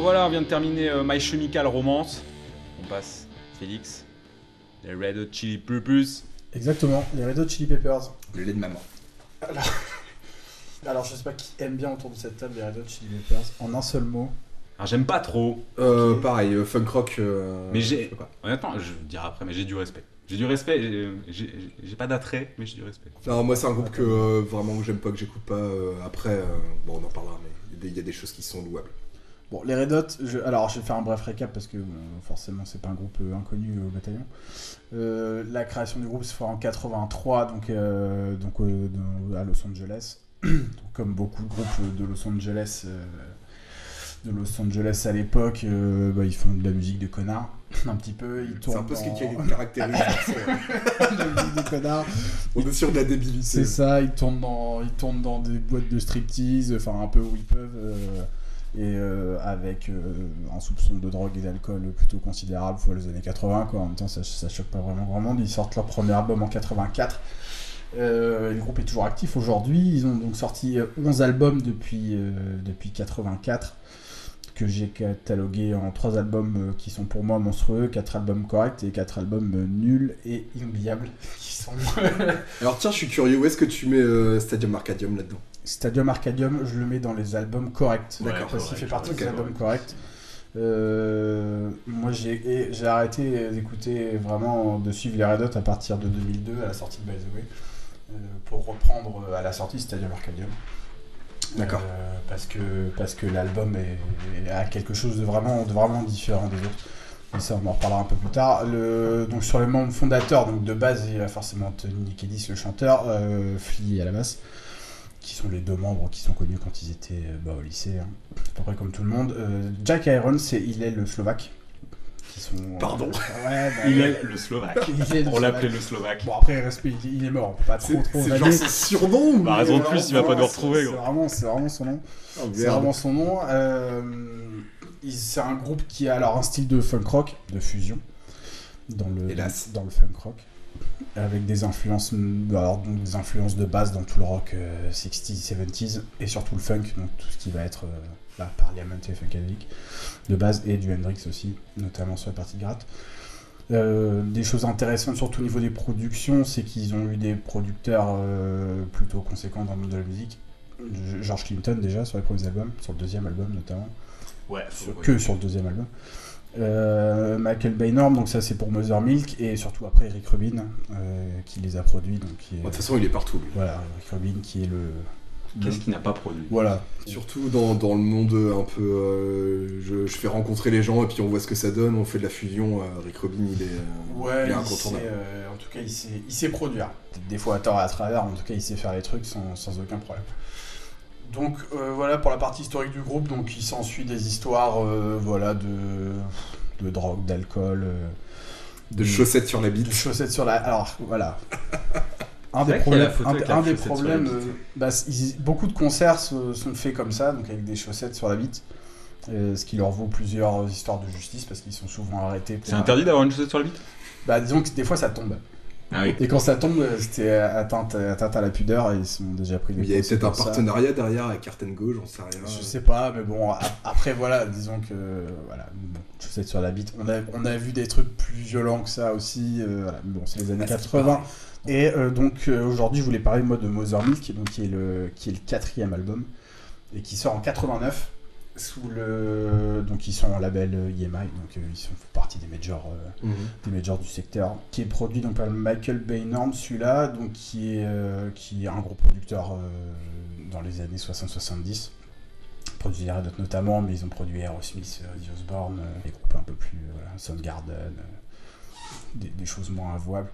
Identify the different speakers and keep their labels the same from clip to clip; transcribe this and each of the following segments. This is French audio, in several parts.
Speaker 1: voilà, on vient de terminer euh, My Chemical Romance. On passe Félix, les Red Hot Chili Peppers.
Speaker 2: Exactement, les Red Hot Chili Peppers.
Speaker 3: Le lait de maman.
Speaker 2: Alors, je sais pas qui aime bien autour de cette table les Red Hot Chili Peppers. En un seul mot.
Speaker 1: Alors j'aime pas trop,
Speaker 3: Euh. Pareil, euh, funk rock. euh,
Speaker 1: Mais j'ai- honnêtement, je vais dire après, mais j'ai du respect. J'ai du respect, j'ai- j'ai j'ai pas d'attrait, mais j'ai du respect.
Speaker 3: Non, moi c'est un groupe que euh, vraiment que j'aime pas, que j'écoute pas. euh, après, euh, bon, on en parlera, mais il y a des- il y, a des choses qui sont louables.
Speaker 2: Bon, les Red Hot, je- alors je vais faire un bref récap parce que bon, forcément c'est pas un groupe euh, inconnu au bataillon. Euh, la création du groupe se fait en 83, donc, euh, donc euh, à Los Angeles. Donc, comme beaucoup de groupes de Los Angeles, euh, de Los Angeles à l'époque, euh, bah, ils font de la musique de connards, un petit peu. Ils
Speaker 3: C'est
Speaker 2: tournent
Speaker 3: un peu ce qui caractérise.
Speaker 2: de la musique de connards.
Speaker 3: on est sur de la débilité.
Speaker 2: C'est ça, ils tournent, dans, ils tournent dans des boîtes de striptease, enfin un peu où ils peuvent, euh, et euh, avec euh, un soupçon de drogue et d'alcool plutôt considérable pour les années 80, quoi. En même temps, ça, choque pas vraiment grand monde. Ils sortent leur premier album en 84. Euh, le groupe est toujours actif aujourd'hui. Ils ont donc sorti euh, 11 albums depuis, depuis 84 que j'ai catalogué en trois albums qui sont pour moi monstrueux, quatre albums corrects et quatre albums nuls et inoubliables qui sont
Speaker 3: Alors tiens, je suis curieux, où est-ce que tu mets Stadium Arcadium là-dedans?
Speaker 2: Stadium Arcadium, je le mets dans les albums corrects.
Speaker 3: D'accord,
Speaker 2: Parce qu'il fait partie des albums corrects. Euh, moi, j'ai arrêté d'écouter vraiment, de suivre les Red Hot à partir de 2002, à la sortie de By the Way, euh, pour reprendre euh, à la sortie Stadium Arcadium.
Speaker 3: D'accord.
Speaker 2: Euh, parce que, parce que l'album a quelque chose de vraiment, de vraiment différent des autres. Mais ça, on en reparlera un peu plus tard. Le, donc sur les membres fondateurs, donc de base, il y a forcément Tony Kedis, le chanteur, Flea à la basse, qui sont les deux membres qui sont connus quand ils étaient euh, bah, au lycée, hein. à peu près comme tout le monde. Euh, Jack Irons, c'est il est le Slovaque. Qui sont, euh,
Speaker 3: Pardon.
Speaker 2: ouais, bah,
Speaker 1: Il est le Slovaque.
Speaker 2: Il est le
Speaker 1: On l'appelait le Slovaque.
Speaker 2: Bon après respect, il, est mort, on peut pas trop
Speaker 3: C'est
Speaker 2: trop
Speaker 3: c'est genre
Speaker 2: vanner.
Speaker 3: son surnom
Speaker 1: Bah, raison de plus, il va pas nous
Speaker 2: vraiment,
Speaker 1: retrouver,
Speaker 2: c'est- vraiment, c'est vraiment son nom.
Speaker 3: Oh,
Speaker 2: C'est vraiment son nom. Euh, c'est un groupe qui a alors un style de funk rock, de fusion, dans le,
Speaker 3: Hélas.
Speaker 2: dans le funk rock, avec des influences, alors, donc des influences de base dans tout le rock euh, 60s, 70s, et surtout le funk, donc tout ce qui va être euh, là, Parliament et Funkadelic, de base, et du Hendrix aussi, notamment sur la partie gratte. Euh, des choses intéressantes, surtout au niveau des productions, c'est qu'ils ont eu des producteurs euh, plutôt conséquents dans le monde de la musique. George Clinton déjà sur les premiers albums, sur le deuxième album notamment,
Speaker 1: Ouais,
Speaker 2: sur- que sur le deuxième album. Euh, Michael Baynor, donc ça c'est pour Mother Milk, et surtout après Eric Rubin euh, qui les a produits. Donc qui est,
Speaker 3: Bon, De toute façon, il est partout. lui.
Speaker 2: voilà, Eric Rubin qui est le.
Speaker 1: Qu'est-ce qu'il n'a pas produit
Speaker 2: Voilà,
Speaker 3: Surtout dans, dans le monde un peu. euh, je, je fais rencontrer les gens et puis on voit ce que ça donne, on fait de la fusion. euh, Rick Rubin, il est,
Speaker 2: Ouais,
Speaker 3: il est
Speaker 2: il
Speaker 3: incontournable.
Speaker 2: sait, euh, en tout cas, il sait, il sait produire. Des fois à tort et à travers, en tout cas, il sait faire les trucs sans, sans aucun problème. Donc euh, voilà pour la partie historique du groupe. Donc il s'ensuit des histoires, euh, voilà, de, de drogue, d'alcool, euh,
Speaker 3: De chaussettes sur la
Speaker 2: de
Speaker 3: bite.
Speaker 2: chaussettes sur la. Alors voilà. Un des problèmes, un, des- un problèmes, bah, ils- beaucoup de concerts se- sont faits comme ça, donc avec des chaussettes sur la bite, euh, ce qui leur vaut plusieurs histoires de justice parce qu'ils sont souvent arrêtés.
Speaker 1: C'est interdit d'avoir une chaussette sur la bite?
Speaker 2: Bah disons que des fois ça tombe.
Speaker 1: Ah oui.
Speaker 2: Et quand ça tombe, euh, c'était atteinte, atteinte à la pudeur et ils sont déjà pris des
Speaker 3: il y avait peut-être un
Speaker 2: ça.
Speaker 3: partenariat derrière avec Go, j'en sais rien.
Speaker 2: Je sais pas, mais bon, a- après voilà, disons que voilà, bon, chaussettes sur la bite. On a, on a vu des trucs plus violents que ça aussi. euh, voilà. Mais bon, c'est les années
Speaker 3: Ah, c'est
Speaker 2: 80. Et euh, donc euh, aujourd'hui, je voulais parler moi de Mother Milk, donc qui est le qui est le quatrième album et qui sort en 89 sous le donc ils sont en label euh, EMI, donc euh, ils sont font partie des majors. euh,
Speaker 3: Mhm.
Speaker 2: des majors du secteur, qui est produit donc par Michael Baynorm, celui-là, donc qui est, euh, qui est un gros producteur dans les années 60-70. Produit les Red notamment, mais ils ont produit Aerosmith, The Osbourne, euh, des groupes un peu plus, voilà, Soundgarden, des, des choses moins avouables.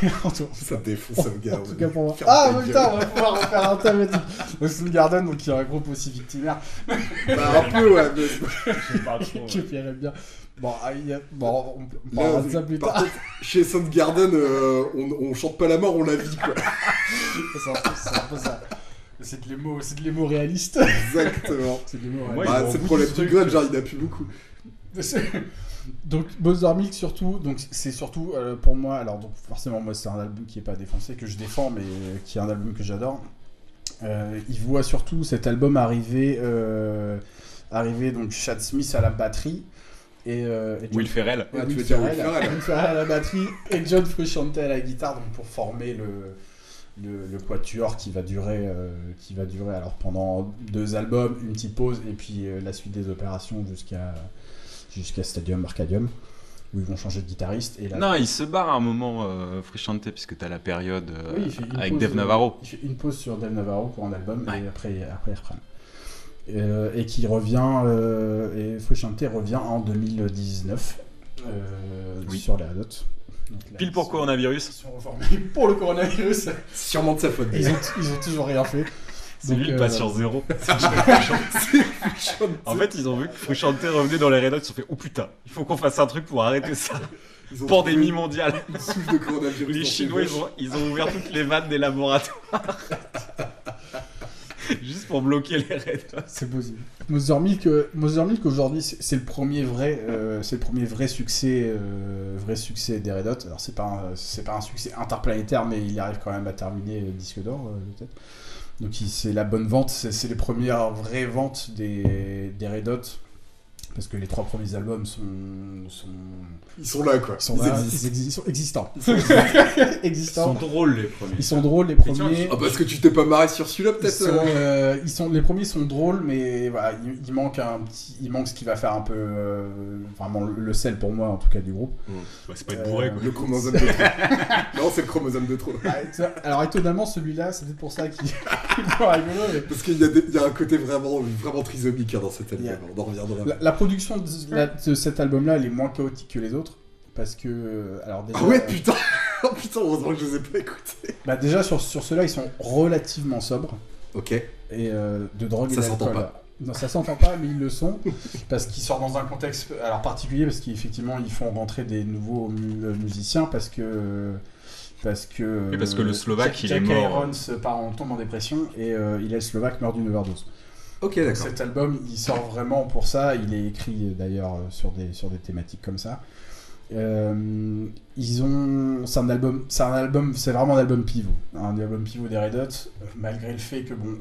Speaker 2: En
Speaker 3: Ça défonce un gars.
Speaker 2: en tout cas pour moi. Ah
Speaker 3: ta
Speaker 2: putain,
Speaker 3: gueule.
Speaker 2: on va pouvoir refaire un thème. Donc Soundgarden, donc qui est un groupe aussi victimaire,
Speaker 3: Bah, un peu, ouais. mais-
Speaker 1: Je sais pas trop.
Speaker 2: que bien. Bon, ah, il y a- bon, on, parlera de ça plus tard.
Speaker 3: contre, chez Soundgarden, euh, on, on chante pas la mort, on la vit, quoi.
Speaker 2: C'est un un peu ça. C'est de l'émo, c'est de l'émo réaliste.
Speaker 3: Exactement.
Speaker 2: C'est de l'émo réaliste.
Speaker 3: Bah, c'est le problème du grunge, genre, il n'y en a plus beaucoup.
Speaker 2: Donc Bowser Milk surtout, donc c'est surtout euh, pour moi, alors donc forcément moi c'est un album qui est pas défoncé que je défends, mais qui est un album que j'adore. Euh, il voit surtout cet album arriver euh, Arrivé donc Chad Smith à la batterie. Et, euh, et John-
Speaker 1: Will Ferrell.
Speaker 2: Ouais,
Speaker 3: Ah, tu veux dire Will
Speaker 2: Ferrell,
Speaker 3: Ferrell.
Speaker 2: Will Ferrell à la batterie et John Frusciante à la guitare donc pour former le, le, le quatuor qui va durer euh, qui va durer alors pendant deux albums une petite pause et puis euh, la suite des opérations jusqu'à jusqu'à Stadium Arcadium où ils vont changer de guitariste et là
Speaker 1: Non, il se barre à un moment, euh, puisque t'as la période euh,
Speaker 2: Oui,
Speaker 1: avec
Speaker 2: pause,
Speaker 1: Dave Navarro.
Speaker 2: il fait une pause sur Dave Navarro pour un album
Speaker 1: Ouais.
Speaker 2: et après après ils reprennent Euh, et qui revient euh, et revient en 2019 euh,
Speaker 1: Oui.
Speaker 2: sur les là,
Speaker 1: Pile pour
Speaker 2: sont-
Speaker 1: coronavirus.
Speaker 2: Ils sont reformés pour le coronavirus.
Speaker 3: Sûrement de sa faute.
Speaker 2: Ils ont, ils ont toujours rien fait.
Speaker 1: C'est lui le patient zéro. en fait, ils ont vu que Frusciante revenait dans les Red Hot, ils se sont fait Oh putain, il faut qu'on fasse un truc pour arrêter ça. Pandémie mondiale.
Speaker 3: de coronavirus.
Speaker 1: Les Chinois, ils ont, ils ont ouvert toutes les vannes des laboratoires. Juste pour bloquer les Red Hot.
Speaker 2: C'est possible. Mother Milk, Milk aujourd'hui, c'est le premier vrai, euh, c'est le premier vrai succès, euh, vrai succès des Red Hot. Alors c'est pas, c'est pas un succès interplanétaire, mais il arrive quand même à terminer euh, disque d'or, peut-être. Donc c'est la bonne vente, c'est c'est les premières vraies ventes des, des Red Hot. Parce que les trois premiers albums sont, sont,
Speaker 3: Ils sont là, quoi.
Speaker 2: ils sont, là,
Speaker 3: existent.
Speaker 2: ils sont existants.
Speaker 3: Ils sont-
Speaker 1: Ils
Speaker 2: existants.
Speaker 1: sont drôles les premiers.
Speaker 2: Ils sont drôles les
Speaker 1: tiens,
Speaker 2: premiers.
Speaker 3: Ah, parce que tu t'es pas marré sur celui-là, peut-être euh
Speaker 2: euh, ils sont, les premiers sont drôles, mais voilà, il, il manque un petit, il manque ce qui va faire un peu euh, vraiment le, le sel pour moi en tout cas du groupe.
Speaker 1: Ouais, c'est pas être bourré quoi.
Speaker 3: Le chromosome de trop. non, c'est le chromosome de trop.
Speaker 2: Ah, Alors étonnamment celui-là, c'est peut-être pour ça qu'il
Speaker 3: Parce qu'il y, a y un côté vraiment, vraiment trisomique hein, dans cet album. On en reviendra.
Speaker 2: La, la production de, la- de cet album-là, elle est moins chaotique que les autres. Parce que, euh, alors déjà,
Speaker 3: Ah ouais, putain Oh putain, heureusement que je les ai pas écoutés.
Speaker 2: bah déjà sur, sur ceux-là, ils sont relativement sobres.
Speaker 3: Ok.
Speaker 2: et euh, de drogue
Speaker 3: Ça
Speaker 2: et
Speaker 3: s'entend
Speaker 2: d'alcool. Non, ça s'entend pas, mais ils le sont parce qu'ils sortent dans un contexte alors particulier parce qu'effectivement ils font rentrer des nouveaux mu- euh, musiciens parce que parce que
Speaker 1: Oui, parce que le Slovaque,
Speaker 2: Jack,
Speaker 1: il est
Speaker 2: Jack
Speaker 1: mort.
Speaker 2: Irons euh, part en tombe en dépression et euh, il est Slovaque meurt d'une overdose.
Speaker 3: Ok, d'accord.
Speaker 2: Cet album, il sort vraiment pour ça. Il est écrit euh, d'ailleurs euh, sur des, sur des thématiques comme ça. Euh, ils ont, c'est un album, c'est un album, c'est vraiment un album pivot, un album pivot des Red Hot, malgré le fait que bon,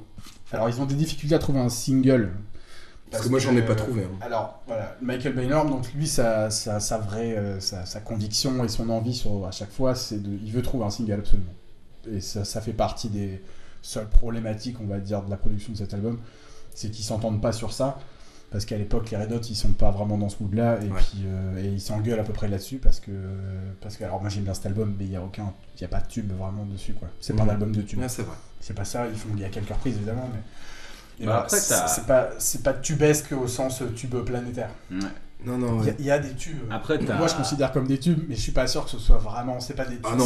Speaker 2: alors ils ont des difficultés à trouver un single.
Speaker 3: Parce que moi, j'en ai pas trouvé. hein.
Speaker 2: Alors voilà, Michael Baynor, donc lui, sa, sa, sa vraie, sa, sa conviction et son envie sur, à chaque fois, c'est de, il veut trouver un single absolument. Et ça, ça fait partie des seules problématiques, on va dire, de la production de cet album, c'est qu'ils s'entendent pas sur ça. Parce qu'à l'époque, les Red Hot, ils sont pas vraiment dans ce mood-là, et
Speaker 3: Ouais.
Speaker 2: puis euh, et ils s'engueulent à peu près là-dessus parce que parce que alors moi j'aime bien cet album, mais il y a aucun, il y a pas de tube vraiment dessus quoi. C'est pas un album de tube.
Speaker 3: Ouais, c'est vrai.
Speaker 2: C'est pas ça, ils font, il y a quelques reprises évidemment, mais. et
Speaker 1: Bah, après,
Speaker 2: c'est
Speaker 1: t'as-
Speaker 2: c'est pas, c'est pas tubesque au sens euh, tube planétaire.
Speaker 1: Ouais.
Speaker 3: Non, non,
Speaker 2: Il y, a-
Speaker 3: ouais.
Speaker 2: il y a des tubes.
Speaker 1: Après, t'as.
Speaker 2: Moi je considère comme des tubes, mais je suis pas sûr que ce soit vraiment. C'est pas des tubes.
Speaker 3: Ah non.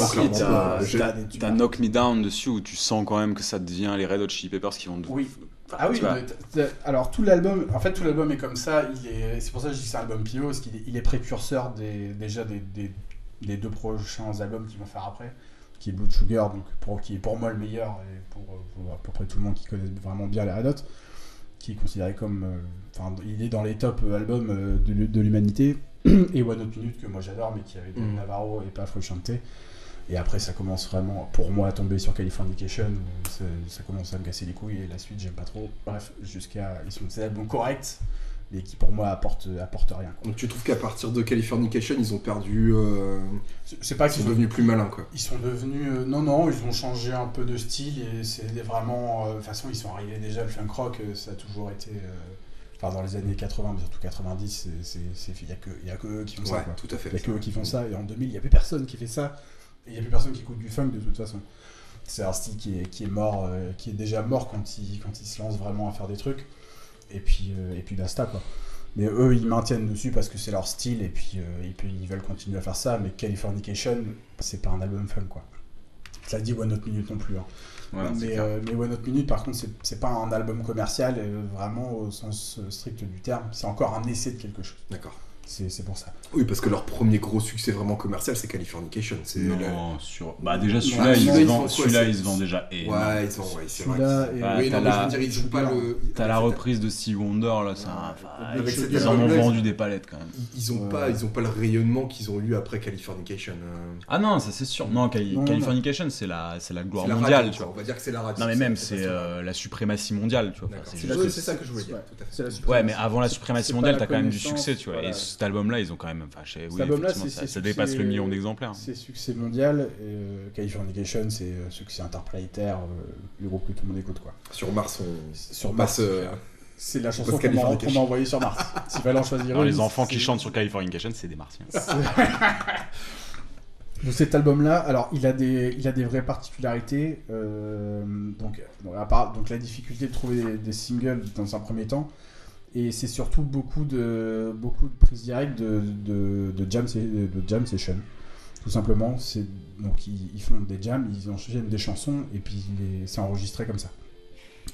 Speaker 1: T'as Knock Me Down dessus où tu sens quand même que ça devient les Red Hot Chili Peppers qui vont.
Speaker 2: Oui. Ah oui, mais alors tout l'album, en fait tout l'album est comme ça, est, c'est pour ça que je dis que c'est un album pivot, parce qu'il est, il est précurseur des, déjà des, des, des deux prochains albums qu'ils vont faire après, qui est Blood Sugar, donc pour, qui est pour moi le meilleur, et pour, pour à peu près tout le monde qui connaît vraiment bien les Red Hot, qui est considéré comme, euh, enfin il est dans les top euh, albums euh, de, de l'humanité, et One Hot Minute que moi j'adore, mais qui avait
Speaker 3: Mm.
Speaker 2: Navarro et pas Frusciante. Et après, ça commence vraiment, pour moi, à tomber sur Californication. où Ça, ça commence à me casser les couilles et la suite, j'aime pas trop. Bref, jusqu'à. Ils sont des albums corrects, mais qui pour moi apportent, apportent rien. quoi.
Speaker 3: Donc tu trouves qu'à partir de Californication, ils ont perdu. euh,
Speaker 2: C'est- pas
Speaker 3: Ils
Speaker 2: qu'ils
Speaker 3: sont
Speaker 2: sont,
Speaker 3: devenus plus malins, quoi.
Speaker 2: ils sont devenus. euh, non, non, ils ont changé un peu de style et c'est vraiment. euh, De toute façon, ils sont arrivés déjà, le funk rock, euh, ça a toujours été. Enfin, dans les années 80, mais surtout 90, il n'y a, que- y a que eux qui font ça. Quoi.
Speaker 3: tout à fait.
Speaker 2: Il n'y a que eux qui font ça, et en 2000, il n'y a plus personne qui fait ça, il n'y a plus personne qui écoute du funk de toute façon. C'est un style qui est, qui est mort, euh, qui est déjà mort quand il, quand il se lance vraiment à faire des trucs, et puis, euh, et puis basta quoi. Mais eux, ils maintiennent dessus parce que c'est leur style, et puis, euh, et puis ils veulent continuer à faire ça, mais Californication, c'est pas un album fun quoi. Ça dit One Hot Minute non plus. hein.
Speaker 1: Ouais,
Speaker 2: mais, euh, One Hot Minute, par contre, c'est- pas un album commercial, euh, vraiment au sens strict du terme. C'est encore un essai de quelque chose.
Speaker 3: D'accord.
Speaker 2: C'est c'est pour ça.
Speaker 3: Oui, parce que leur premier gros succès vraiment commercial, c'est Californication. La-
Speaker 1: Non, sur... Bah déjà celui-là, il, se
Speaker 3: ils
Speaker 1: vend- celui-là, il se vend déjà énorme.
Speaker 3: Ouais, ils ont, ouais, c'est vrai.
Speaker 2: Et-
Speaker 1: Bah,
Speaker 3: oui,
Speaker 1: t'as
Speaker 3: non, mais
Speaker 1: la-
Speaker 3: je veux dire, ils jouent pas le.
Speaker 1: T'as la reprise de Sea Wonder là, ça.
Speaker 2: Ouais,
Speaker 1: enfin,
Speaker 2: avec
Speaker 1: ils- en ont vendu des palettes quand même.
Speaker 3: Ils- Ils ont
Speaker 2: Ouais.
Speaker 3: pas, ils ont pas le rayonnement qu'ils ont eu après Californication. euh.
Speaker 1: Ah non, ça c'est sûr. Non, Cali-
Speaker 2: Non, non.
Speaker 1: Californication, c'est la, c'est la gloire mondiale,
Speaker 3: radio,
Speaker 1: tu vois.
Speaker 3: On va dire que c'est la radio.
Speaker 1: Non mais même, c'est euh, la suprématie mondiale, tu vois. C'est
Speaker 3: ça que je voulais dire.
Speaker 2: Ouais.
Speaker 3: Tout à fait.
Speaker 2: C'est la
Speaker 1: Ouais, mais avant la suprématie mondiale, t'as quand même du succès, tu vois. Cet album-là, ils ont quand même. Enfin,
Speaker 2: Cet
Speaker 1: oui,
Speaker 2: album-là,
Speaker 1: ça, dépasse le million d'exemplaires.
Speaker 2: C'est succès mondial. Et, euh, Californication, c'est euh, succès interplanétaire, euh, le groupe que tout le monde écoute. quoi.
Speaker 3: Sur Mars, on,
Speaker 2: Sur Mars,
Speaker 3: euh,
Speaker 2: c'est la chanson qu'on m'a envoyée sur Mars. si fallait en choisir
Speaker 1: Alors,
Speaker 2: une,
Speaker 1: les enfants qui chantent sur Californication, c'est des martiens.
Speaker 2: Donc cet album-là, alors il a des, il a des vraies particularités. euh, donc, donc, à part, donc la difficulté de trouver des, des singles dans un premier temps, et c'est surtout beaucoup de, beaucoup de prises directes de, de, de jam, de jam session. Tout simplement, c'est donc ils, ils font des jams, ils enchaînent des chansons et puis c'est enregistré comme ça.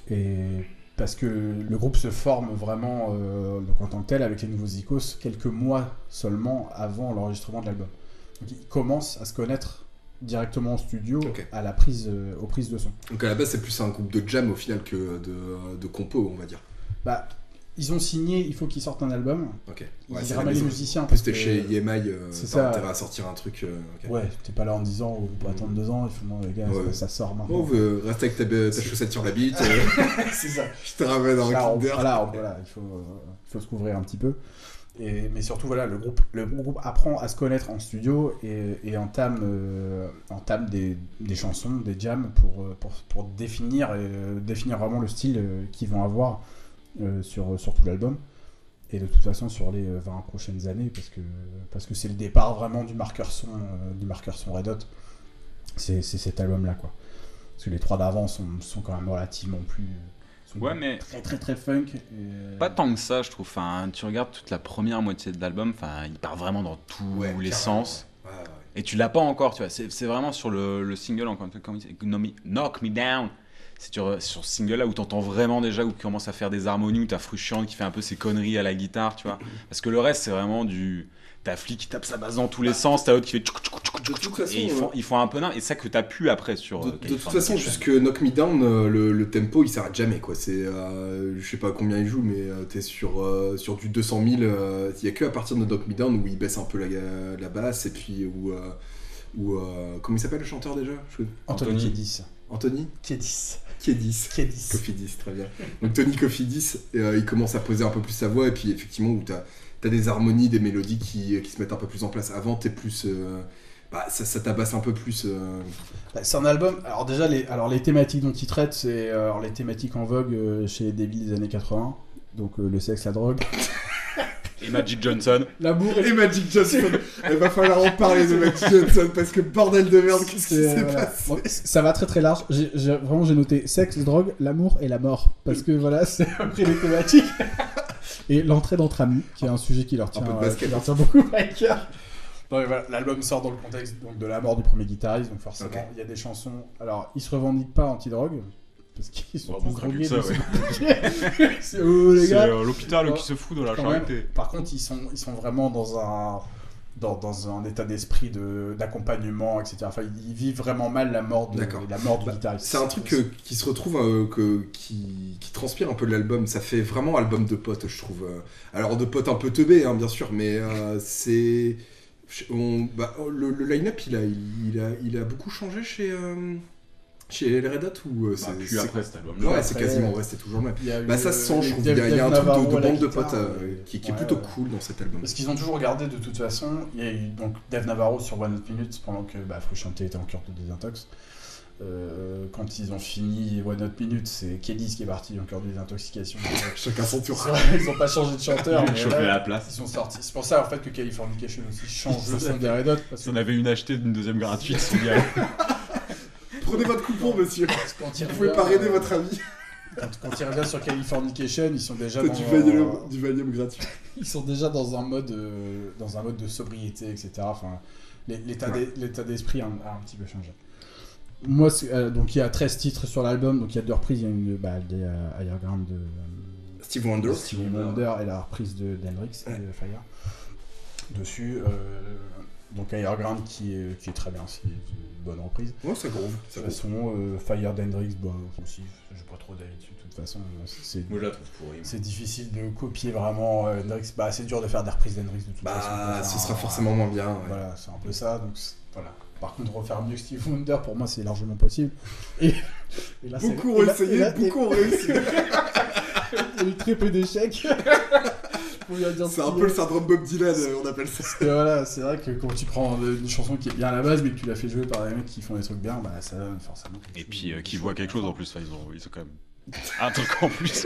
Speaker 2: Et parce que le groupe se forme vraiment euh, donc en tant que tel avec les nouveaux Icos quelques mois seulement avant l'enregistrement de l'album. Donc ils commencent à se connaître directement en studio à la prise, euh, aux prises de son.
Speaker 3: Donc à la base, c'est plus un groupe de jam au final que de, de compo, on va dire.
Speaker 2: Bah, ils ont signé, il faut qu'ils sortent un album.
Speaker 3: Ok.
Speaker 2: Ils
Speaker 3: Ouais,
Speaker 2: ramènent les musiciens.
Speaker 3: En
Speaker 2: parce que-
Speaker 3: chez EMI, euh, t'as intérêt à sortir un truc. euh, ok.
Speaker 2: Ouais, t'es pas là en disant on peut attendre deux ans, ils font non les gars,
Speaker 3: Ouais.
Speaker 2: ça, ça sort maintenant.
Speaker 3: Bon, euh, reste avec ta, ta chaussette sur la bite, euh,
Speaker 2: c'est ça.
Speaker 3: je te ramène
Speaker 2: on-
Speaker 3: Kinder.
Speaker 2: voilà, voilà, il faut, euh, il faut se couvrir un petit peu. Et, mais surtout, voilà, le groupe, le groupe apprend à se connaître en studio et, et entame, euh, entame des, des chansons, des jams pour, euh, pour, pour définir, euh, définir vraiment le style euh, qu'ils vont avoir euh, sur, sur tout l'album. Et de toute façon, sur les euh, 20 prochaines années, parce que parce que c'est le départ vraiment du marqueur son, euh, du marqueur son Red Hot, c'est c'est cet album-là, quoi. Parce que les trois d'avant sont, sont quand même relativement plus. sont
Speaker 1: Ouais, mais
Speaker 2: très très très funk. et-
Speaker 1: pas tant que ça, je trouve. Enfin, tu regardes toute la première moitié de l'album, enfin, il part vraiment dans tous
Speaker 3: Ouais,
Speaker 1: les sens.
Speaker 3: Ouais, ouais.
Speaker 1: Et tu l'as pas encore, tu vois. C'est c'est vraiment sur le, le single, encore comme il dit, Knock Me- Knock Me Down. C'est sur, sur ce single-là où t'entends vraiment déjà, où tu commences à faire des harmonies, où t'as Frusciante qui fait un peu ses conneries à la guitare, tu vois. Parce que le reste, c'est vraiment du. T'as Flick qui tape sa basse dans tous les sens, t'as l'autre qui fait. tchouk, tchouk, tchouk,
Speaker 3: De
Speaker 1: tchouk,
Speaker 3: toute
Speaker 1: tchouk,
Speaker 3: façon,
Speaker 1: et ils font,
Speaker 3: euh,
Speaker 1: ils font un peu nain. Et ça que t'as pu après sur.
Speaker 3: De,
Speaker 1: euh,
Speaker 3: de toute
Speaker 1: Californication.
Speaker 3: façon, jusque Knock Me Down, euh, le, le tempo il s'arrête jamais quoi. C'est, euh, je sais pas combien il joue, mais euh, t'es sur, euh, sur du 200 000. euh, Il y a que à partir de Knock Me Down où il baisse un peu la, la basse et puis où, euh, où euh, comment il s'appelle le chanteur déjà?
Speaker 2: Anthony
Speaker 1: Anthony.
Speaker 2: Kiedis.
Speaker 3: Anthony?
Speaker 2: Kiedis.
Speaker 3: Kiedis.
Speaker 2: Kiedis.
Speaker 3: Cofidis, très bien. Donc Tony Cofidis, euh, il commence à poser un peu plus sa voix et puis effectivement où t'as as des harmonies, des mélodies qui, qui se mettent un peu plus en place. Avant t'es plus, euh, bah, ça, ça tabasse un peu plus. euh,
Speaker 2: Bah, c'est un album. Alors déjà les, alors les thématiques dont il traite, c'est euh, alors les thématiques en vogue euh, chez les débiles des années 80. Donc euh, le sexe, la drogue,
Speaker 1: Et Magic Johnson.
Speaker 2: l'amour
Speaker 3: Et Magic Johnson, il va falloir en parler de Magic Johnson parce que bordel de merde, qu'est-ce qui s'est
Speaker 2: euh, voilà.
Speaker 3: passé
Speaker 2: Bon, ça va très très large. Vraiment j'ai noté sexe, drogue, l'amour et la mort parce que voilà c'est après les thématiques. Et l'entrée d'entre amis, qui est un sujet qui leur tient,
Speaker 3: peu de
Speaker 2: euh,
Speaker 3: basket.
Speaker 2: qui leur tient beaucoup à cœur. Voilà, l'album sort dans le contexte donc, de la mort du premier guitariste, donc forcément il y a des chansons. Alors ils se revendiquent pas anti-drogue parce qu'ils sont tous
Speaker 1: bon,
Speaker 2: drogués.
Speaker 1: ça,
Speaker 2: donc
Speaker 1: ouais.
Speaker 2: c'est- oh
Speaker 1: l'hôpital qui se fout de la charité.
Speaker 2: même. Par contre, ils sont, ils sont vraiment dans un, dans, dans un état d'esprit de, d'accompagnement, etc. Enfin, ils vivent vraiment mal la mort, de, la mort du
Speaker 3: Bah,
Speaker 2: guitariste.
Speaker 3: C'est un truc euh, qui se retrouve, euh, que, qui, qui transpire un peu de l'album. Ça fait vraiment album de potes, je trouve. euh. Alors de potes un peu teubés, hein, bien sûr, mais euh, c'est. on- bah, le le line-up, il a, il, a, il a beaucoup changé chez, euh, chez les Red Hot ou euh,
Speaker 1: Bah,
Speaker 3: c'est-
Speaker 1: puis
Speaker 3: c'est-
Speaker 1: après cet album
Speaker 3: Ouais, c'est quasiment resté toujours le même. Bah ça se sent, je trouve. Il y a, un truc de, bande de potes euh, qui, est
Speaker 2: ouais,
Speaker 3: plutôt
Speaker 2: ouais.
Speaker 3: cool dans cet album.
Speaker 2: Parce qu'ils ont toujours gardé de toute façon. Il y a eu donc Dave Navarro sur One Hot Minute pendant que bah, Frusciante était en cure de désintox. Euh, quand ils ont fini One Hot Minute, c'est Kelly qui est parti en cure de désintoxication.
Speaker 3: Chacun son tour.
Speaker 2: ils ont pas changé de chanteur.
Speaker 1: Il
Speaker 2: mais là,
Speaker 1: la place.
Speaker 2: Ils sont sortis. C'est pour ça en fait que Californication aussi change le son des Red Hot. Parce
Speaker 1: on avait une achetée d'une deuxième gratuite.
Speaker 3: Prenez votre coupon, monsieur. Vous pouvez aider
Speaker 2: euh,
Speaker 3: votre ami.
Speaker 2: Quand, quand il revient sur Californication, ils sont déjà dans
Speaker 3: du
Speaker 2: un-
Speaker 3: Valium, du Valium gratuit.
Speaker 2: ils sont déjà dans un mode euh, dans un mode de sobriété, etc. Enfin, l'é- l'état
Speaker 3: Ouais.
Speaker 2: d'esprit a, un- a un petit peu changé. Moi, euh, donc il y a 13 titres sur l'album, donc il y a deux reprises. Il y a une bah, des Higher Ground de
Speaker 3: Steve Wonder.
Speaker 2: Stevie Wonder et la reprise de d'Hendrix
Speaker 3: Ouais.
Speaker 2: de Fire. dessus. Donc Ground qui est, qui est très bien, c'est une bonne reprise.
Speaker 3: Ouais, ça groove.
Speaker 2: De toute façon, euh, Fire Dendrix, bon, aussi, j'ai pas trop d'avis dessus. De toute façon, c'est
Speaker 1: Moi, je la trouve pourrie.
Speaker 2: c'est difficile de copier vraiment euh, Hendrix. Bah, c'est dur de faire des reprises d'Hendrix de toute façon.
Speaker 3: Bah, ce sera
Speaker 2: un-
Speaker 3: forcément moins bien. ouais.
Speaker 2: Voilà, c'est un peu ça. Donc c'est- voilà. Par contre, refaire mieux que Steve Wonder, pour moi, c'est largement possible. Et, et là, c'est-
Speaker 3: Beaucoup ont essayé, beaucoup ont réussi.
Speaker 2: Il y a eu très peu d'échecs.
Speaker 3: C'est un peu le syndrome Bob Dylan, euh, on appelle ça.
Speaker 2: Et voilà, c'est vrai que quand tu prends une chanson qui est bien à la base, mais que tu la fais jouer par des mecs qui font des trucs bien, bah ça donne forcément.
Speaker 1: Et puis, euh, qui voient quelque chose en plus. Enfin, ils, ont, ils ont quand même un truc en plus.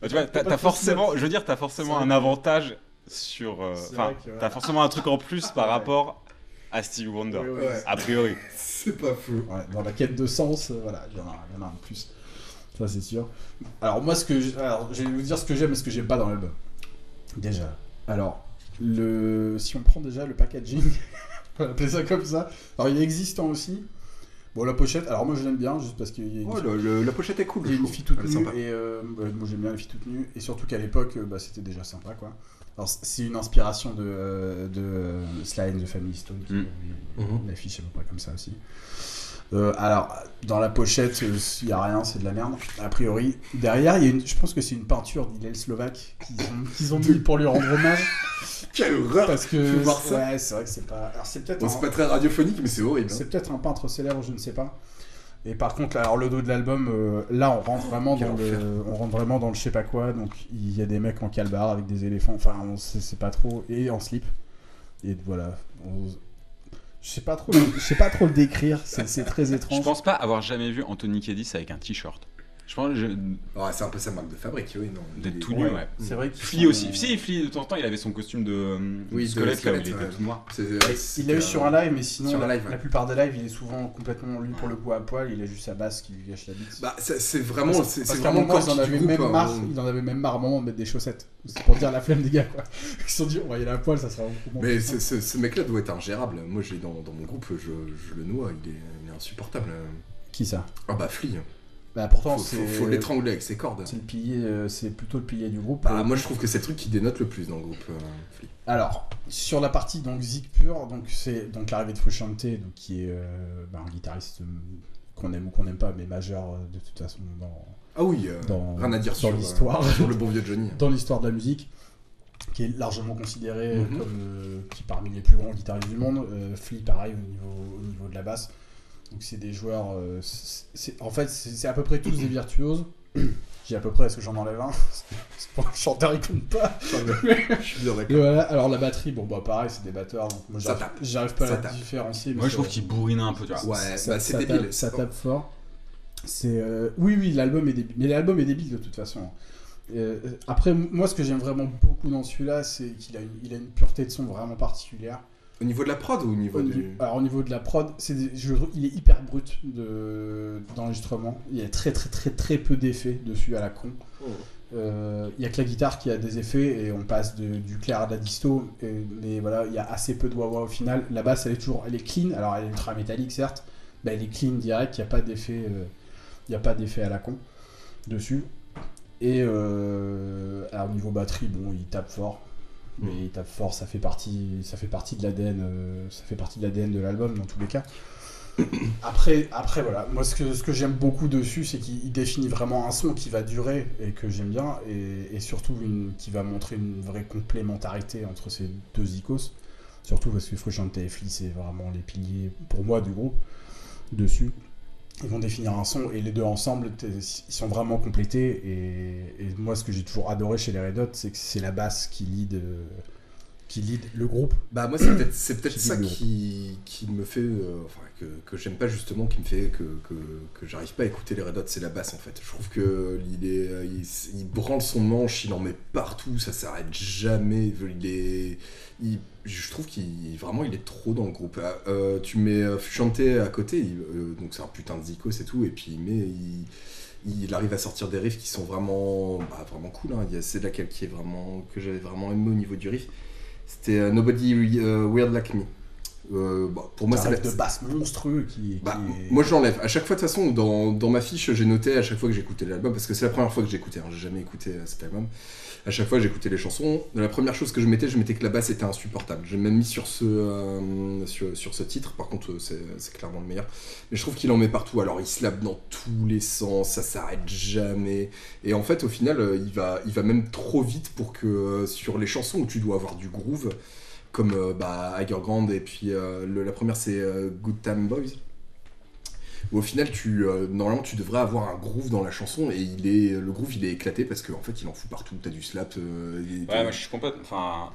Speaker 1: Bah, tu vois, t'as forcément, je veux dire, t'as forcément un avantage sur. euh, Enfin,
Speaker 2: ouais.
Speaker 1: t'as forcément un truc en plus par
Speaker 2: Ouais.
Speaker 1: rapport à Steve Wonder.
Speaker 2: Oui, oui,
Speaker 3: Ouais.
Speaker 1: A priori.
Speaker 3: C'est pas fou.
Speaker 2: Ouais, dans la quête de sens, euh, voilà, il y, en a- il y en a un de plus. Ça, c'est sûr. Alors, moi, ce que alors, je vais vous dire ce que j'aime et ce que j'aime pas dans l'album. Déjà. Alors, le... si on prend déjà le packaging, on va appeler ça comme ça. Alors, il est existant aussi. Bon, la pochette, alors moi, je l'aime bien, juste parce qu'il y a une,
Speaker 3: Oh, le- le- la pochette est cool.
Speaker 2: il y a une fille toute
Speaker 3: Elle
Speaker 2: nue. Et euh, moi, j'aime bien les filles toutes nues. Et surtout qu'à l'époque, euh, bah, c'était déjà sympa, quoi. Alors, c'est une inspiration de, euh, de euh, Sly and the Family Stone, qui
Speaker 1: Mm.
Speaker 2: euh,
Speaker 3: Mhm.
Speaker 2: une affiche à peu près comme ça aussi. Euh, alors, dans la pochette, il n'y a rien, c'est de la merde, a priori. Derrière, il y a une, je pense que c'est une peinture d'Hillel Slovaque qu'ils ont, qu'ils ont mis pour lui rendre hommage.
Speaker 3: Quelle horreur
Speaker 2: Parce que,
Speaker 3: voir ça.
Speaker 2: ouais, c'est vrai que c'est pas. Alors, c'est peut-être
Speaker 3: Bon,
Speaker 2: un-
Speaker 3: c'est pas très radiophonique, mais c'est horrible. hein.
Speaker 2: c'est peut-être un peintre célèbre, je ne sais pas. Et par contre, là, alors le dos de l'album, euh, là, on rentre vraiment dans le, on rentre vraiment dans le je sais pas quoi. Donc il y a des mecs en calbar avec des éléphants. Enfin, on sait c'est pas trop et en slip. Et voilà. on- Je sais pas trop, je sais pas trop le décrire. C'est très
Speaker 1: Je
Speaker 2: étrange.
Speaker 1: pense pas avoir jamais vu Anthony Kiedis avec un t-shirt. Je pense que je-
Speaker 3: Ouais, c'est un peu sa marque de fabrique, oui, non.
Speaker 1: d'être
Speaker 3: Il est-
Speaker 1: tout nu, ouais.
Speaker 2: C'est vrai qu'il
Speaker 1: Flea aussi. Si, Flea, de temps en temps, il avait son costume de, euh,
Speaker 3: Oui,
Speaker 1: de squelette, là où il était
Speaker 3: ouais.
Speaker 1: tout noir.
Speaker 3: C'est-
Speaker 2: Il l'a eu sur un live, mais sinon, la,
Speaker 3: live, ouais.
Speaker 2: la plupart des lives, il est souvent complètement lui pour le coup à poil. Il a juste sa basse qui lui gâche la bite.
Speaker 3: Bah, c'est c'est vraiment,
Speaker 2: Parce-
Speaker 3: c'est
Speaker 2: parce
Speaker 3: c'est
Speaker 2: qu'à un
Speaker 3: vraiment
Speaker 2: moment,
Speaker 3: le
Speaker 2: ils en avaient même
Speaker 3: groupe,
Speaker 2: marre,
Speaker 3: hein.
Speaker 2: ils en avaient même marre à un moment de mettre des chaussettes. C'est pour dire la flemme des gars, quoi. Ils se sont dit, on va y aller à poil, ça sera beaucoup moins.
Speaker 3: Mais ce, mec-là doit être ingérable. Moi, j'ai dans, mon groupe, je, le noie, il est, il est insupportable.
Speaker 2: Qui ça?
Speaker 3: Ah bah, Flea.
Speaker 2: Bah pourtant,
Speaker 3: Faut, faut, faut l'étrangler avec ses cordes.
Speaker 2: C'est le pilier, euh, c'est plutôt le pilier du groupe.
Speaker 3: Bah,
Speaker 2: Euh,
Speaker 3: moi, je trouve que c'est le truc qui dénote le plus dans le groupe, euh.
Speaker 2: Alors, sur la partie donc Zig pur, donc c'est donc l'arrivée de Frusciante, donc qui est euh, bah, un guitariste qu'on aime ou qu'on n'aime pas, mais majeur de toute façon dans,
Speaker 3: Ah oui,
Speaker 2: dans,
Speaker 3: rien à dire
Speaker 2: dans
Speaker 3: sur,
Speaker 2: l'histoire,
Speaker 3: sur le bon vieux Johnny.
Speaker 2: dans l'histoire de la musique, qui est largement considéré
Speaker 3: Mhm.
Speaker 2: comme qui parmi les plus grands guitaristes du monde. Flea, pareil au niveau, au niveau de la basse. Donc c'est des joueurs, euh, c'est- en fait c'est à peu près tous des virtuoses. J'ai à peu près, est-ce que j'en enlève un C'est pour le chanteur, il compte pas.
Speaker 3: je suis bien d'accord.
Speaker 2: voilà, alors la batterie, bon bah pareil, c'est des batteurs, donc moi j'arrive pas
Speaker 3: Ça
Speaker 2: à la
Speaker 3: tape.
Speaker 2: différencier. mais
Speaker 1: Moi, je trouve qu'il bourrine un peu, tu vois.
Speaker 3: Ouais,
Speaker 2: ça,
Speaker 3: bah, c'est
Speaker 2: ça
Speaker 3: débile.
Speaker 2: Tape, ça tape fort. C'est euh, oui, oui, l'album est débile, mais l'album est débile de toute façon. Euh, après, moi, ce que j'aime vraiment beaucoup dans celui-là, c'est qu'il a, une- il a une pureté de son vraiment particulière.
Speaker 3: Au niveau de la prod ou au niveau
Speaker 2: Au
Speaker 3: du...
Speaker 2: niveau- alors au niveau de la prod, c'est des- je trouve- il est hyper brut de d'enregistrement. Il y a très très très très peu d'effets dessus à la con. Euh, Il y a que la guitare qui a des effets et on passe de- du clair à de la disto. et- mais voilà, il y a assez peu de wah-wah au final. La basse, elle est toujours, elle est clean. Alors elle est ultra métallique certes, mais elle est clean direct. Il n'y a pas d'effet, euh, il y a pas d'effet à la con dessus. Et euh, alors, au niveau batterie, bon, il tape fort. Mais il tape fort, ça fait partie, ça fait partie de l'ADN, euh, ça fait partie de l'ADN de l'album dans tous les cas. Après, après voilà, moi ce que, ce que j'aime beaucoup dessus, c'est qu'il il définit vraiment un son qui va durer et que j'aime bien, et, et surtout une, qui va montrer une vraie complémentarité entre ces deux icos. Surtout parce que Frusciante et Flea, c'est vraiment les piliers pour moi du groupe dessus. Ils vont définir un son et les deux ensemble, ils sont vraiment complétés. Et, moi, ce que j'ai toujours adoré chez les Red Hot, c'est que c'est la basse qui lead, qui lead le groupe.
Speaker 3: Bah moi c'est peut-être c'est peut-être ça qui, qui me fait euh, enfin que, que j'aime pas justement qui me fait que, que, que j'arrive pas à écouter les Red Hot c'est la basse en fait je trouve que il est euh, il, il branle son manche il en met partout ça s'arrête jamais il est il- je trouve qu'il vraiment il est trop dans le groupe Ah, euh, tu mets euh, Fuchante à côté il- euh, donc c'est un putain de zico c'est tout et puis il met il, il arrive à sortir des riffs qui sont vraiment bah, vraiment cool hein. Il y a- c'est laquelle qui est vraiment que j'avais vraiment aimé au niveau du riff c'était euh, Nobody euh, Weird Like Me. Euh, bah, pour moi,
Speaker 2: C'est
Speaker 3: la-
Speaker 2: de basse monstrueux qui, qui
Speaker 3: Bah,
Speaker 2: est-
Speaker 3: moi je l'enlève. À chaque fois, de toute façon, dans, dans ma fiche, j'ai noté à chaque fois que j'écoutais l'album, parce que c'est la première fois que j'écoutais, hein, j'ai jamais écouté euh, cet album. À chaque fois, j'écoutais les chansons. La première chose que je mettais, je mettais que la basse était insupportable. J'ai même mis sur ce, euh, titre, par contre, euh, c'est clairement le meilleur. Mais je trouve qu'il en met partout. Alors, il slappe dans tous les sens, ça s'arrête jamais. Et en fait, au final, euh, il va, même trop vite pour que sur les chansons où tu dois avoir du groove, comme bah, Ground, et puis la première c'est Good Time Boys. Où au final, tu, euh, normalement, tu devrais avoir un groove dans la chanson et il est, le groove il est éclaté parce qu'en fait, il en fout partout. T'as du slap. euh, il-
Speaker 1: Ouais, moi je suis complètement. Enfin,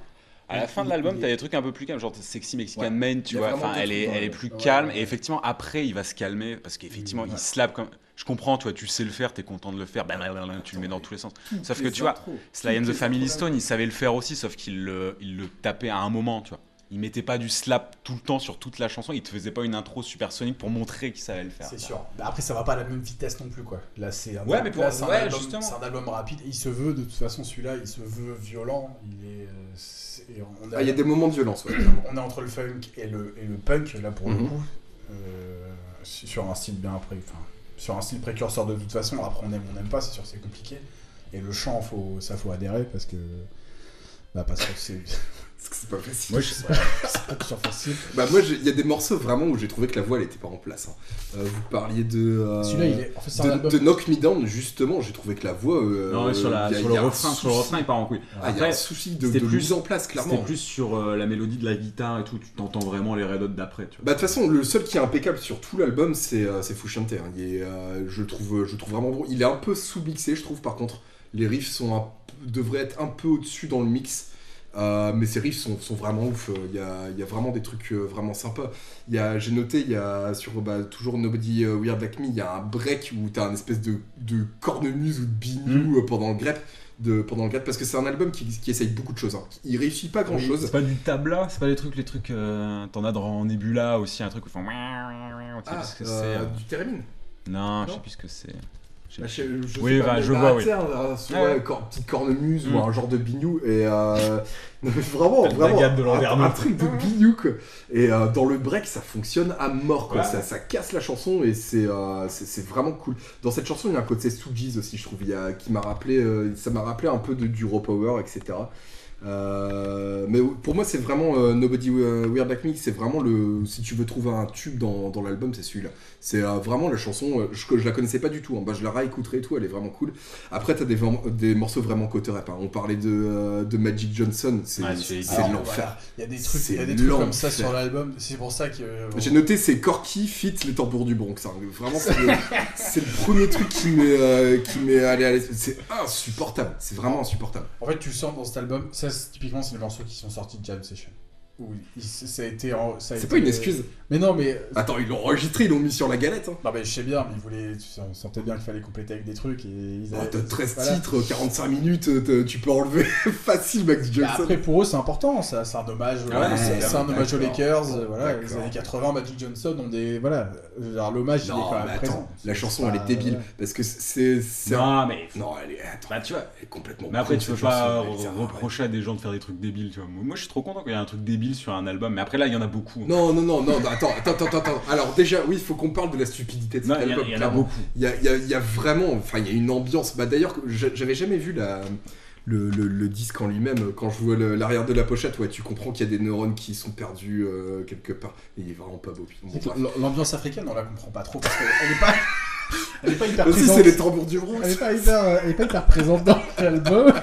Speaker 1: à la fin de l'album, t'as des trucs un peu plus calmes, genre Sexy Mexican
Speaker 3: Ouais.
Speaker 1: Man, tu vois. Enfin, elle est, elle est plus
Speaker 2: Ouais,
Speaker 1: calme.
Speaker 2: ouais.
Speaker 1: Et effectivement, après, il va se calmer parce qu'effectivement,
Speaker 2: Ouais.
Speaker 1: il slap comme. Je comprends, tu vois, tu sais le faire, t'es content de le faire, blablabla, tu le mets dans tous les sens. Sauf que tu vois, Sly and the Family Stone, il savait le faire aussi, sauf qu'il le, il le tapait à un moment, tu vois. Il mettait pas du slap tout le temps sur toute la chanson, il te faisait pas une intro supersonique pour montrer qu'il savait le faire.
Speaker 2: C'est sûr. Mais après, ça va pas à la même vitesse non plus, quoi. Là, c'est un,
Speaker 1: Ouais, mais pour-
Speaker 2: là, c'est un
Speaker 1: ouais,
Speaker 2: album,
Speaker 1: justement.
Speaker 2: c'est un album rapide. Il se veut, de toute façon, celui-là, il se veut violent. Il est. euh,
Speaker 3: Ah, il y a des moments de violence, ouais,
Speaker 2: on est entre le funk et le, et le punk, là, pour le
Speaker 3: Mhm.
Speaker 2: coup. euh, sur un style bien après. Enfin, sur un style précurseur de toute façon. Après, on aime, on n'aime pas, c'est sûr, c'est compliqué. Et le chant, faut, ça, faut adhérer parce que. Bah, parce que c'est.
Speaker 3: Parce que c'est pas facile.
Speaker 1: Moi, je-
Speaker 2: c'est pas toujours facile.
Speaker 3: Bah, moi, j'ai- il y a des morceaux vraiment où j'ai trouvé que la voix elle était pas en place. hein. Euh, vous parliez de. euh,
Speaker 2: Celui-là, il est. En fait, c'est un
Speaker 3: de, de Knock Me Down, justement, j'ai trouvé que la voix. euh,
Speaker 1: Non, sur, la,
Speaker 3: il y a-
Speaker 1: sur le refrain, sur le refrain, il part en couille.
Speaker 3: Ah, il y a un souci de,
Speaker 1: plus-
Speaker 3: mise en place, clairement.
Speaker 1: c'était plus sur euh, la mélodie de la guitare et tout, tu t'entends vraiment les Red Hot d'après, tu vois.
Speaker 3: Bah de toute façon, le seul qui est impeccable sur tout l'album, c'est euh, c'est Fusciante. hein. Il est, euh, je, trouve, je trouve vraiment bon. Il est un peu sous-mixé, je trouve, par contre. Les riffs sont un devraient être un peu au-dessus dans le mix. Euh, mais ces riffs sont, sont vraiment ouf. Il y a, il y a vraiment des trucs euh, vraiment sympas. Il y a- J'ai noté, il y a sur bah, toujours Nobody euh, Weird Like Me, il y a un break où t'as un espèce de, de cornemuse ou de bignou euh, pendant le grep. De, pendant le grep, parce que c'est un album qui, qui essaye beaucoup de choses. hein. Il réussit pas grand chose.
Speaker 1: C'est pas du tabla, c'est pas des trucs, les trucs. euh, T'en as dans Nebula aussi, un truc où ils font.
Speaker 3: Ah, euh,
Speaker 1: c'est. euh.
Speaker 3: du Térémine.
Speaker 1: Non, je
Speaker 3: non.
Speaker 1: sais plus ce que c'est.
Speaker 3: Bah, je, je
Speaker 1: Oui,
Speaker 3: sais
Speaker 1: bah,
Speaker 3: pas,
Speaker 1: je vois,
Speaker 3: bah,
Speaker 1: oui.
Speaker 3: soit
Speaker 1: Ouais.
Speaker 3: cor- petite cornemuse
Speaker 1: Mm.
Speaker 3: ou un genre de bignou et euh, non, mais vraiment, vraiment
Speaker 1: bagad de
Speaker 3: un, un truc de bignou quoi. Et euh, dans le break, ça fonctionne à mort quoi.
Speaker 1: Ouais.
Speaker 3: Ça, ça casse la chanson et c'est euh, c'est c'est vraiment cool. Dans cette chanson, il y a un côté Stooges aussi, je trouve, il y a, qui m'a rappelé, euh, ça m'a rappelé un peu de, du raw power, etc. Euh, mais pour moi, c'est vraiment euh, Nobody Weird Like Me. C'est vraiment le. Si tu veux trouver un tube dans, dans l'album, c'est celui-là. C'est euh, vraiment la chanson. je, que je la connaissais pas du tout. hein. Bah, je la réécouterai et tout. Elle est vraiment cool. Après, t'as des, des morceaux vraiment côté rap. hein. On parlait de, euh, de Magic Johnson. C'est
Speaker 1: Ouais,
Speaker 3: l'enfer.
Speaker 2: Il y a des trucs, il y a des trucs comme ça sur l'album. C'est pour ça que. euh,
Speaker 3: J'ai noté c'est Corky fit les tambours du Bronx. hein. Vraiment, c'est le, premier truc qui m'est euh, qui m'est allé à l'esprit. C'est insupportable. C'est vraiment insupportable.
Speaker 2: En fait, tu sens dans cet album, ça typiquement c'est les morceaux qui sont sortis de Jam Session. Où il- ça a été. en- ça a
Speaker 3: C'est
Speaker 2: été-
Speaker 3: pas une excuse.
Speaker 2: Mais non, mais.
Speaker 3: Attends, ils l'ont enregistré, ils l'ont mis sur la galette. Hein.
Speaker 2: Non, mais je sais bien, mais ils voulaient. tu sais, On sentait bien qu'il fallait compléter avec des trucs et ils
Speaker 3: Oh,
Speaker 2: avaient.
Speaker 3: t'as 13
Speaker 2: voilà.
Speaker 3: titres, 45 minutes, euh, tu peux enlever facile Max
Speaker 2: Bah,
Speaker 3: Johnson.
Speaker 2: après, pour eux, c'est important, ça, c'est un hommage, c'est c'est un hommage aux. Lakers, euh, voilà, les années 80, Magic Johnson ont des, voilà, euh, l'hommage il est
Speaker 3: non,
Speaker 2: quand
Speaker 3: mais
Speaker 2: même
Speaker 3: attends,
Speaker 2: présent.
Speaker 3: la chanson
Speaker 2: pas-
Speaker 3: elle est débile parce que c'est.
Speaker 1: Non, mais.
Speaker 3: Non, elle est. Attends,
Speaker 1: Bah, tu vois.
Speaker 3: elle est complètement.
Speaker 1: Mais après,
Speaker 3: con,
Speaker 1: tu peux pas reprocher à des gens de faire des trucs débiles, tu vois. Moi, je suis trop content qu'il y ait un truc débile sur un album. Mais après, là, il y en a beaucoup.
Speaker 3: Non, non, non, non, attends, attends, attends, attends. Alors, déjà, oui, il faut qu'on parle de la stupidité de cet
Speaker 1: il y, a-
Speaker 3: album.
Speaker 1: il y en a
Speaker 3: clairement.
Speaker 1: beaucoup.
Speaker 3: Il y a, il y a- y a vraiment, enfin, il y a une ambiance. Bah, d'ailleurs, j'a- j'avais jamais vu la, le, le- le disque en lui-même. Quand je vois l'arrière de la pochette, ouais, tu comprends qu'il y a des neurones qui sont perdus euh, quelque part. Il est vraiment pas beau. Bon,
Speaker 2: L'ambiance africaine, on la comprend pas trop parce qu'elle est pas, elle est pas hyper
Speaker 3: Aussi,
Speaker 2: présente.
Speaker 3: c'est les tambours du Bronx.
Speaker 2: Elle est pas hyper, elle est pas hyper présente dans l'album.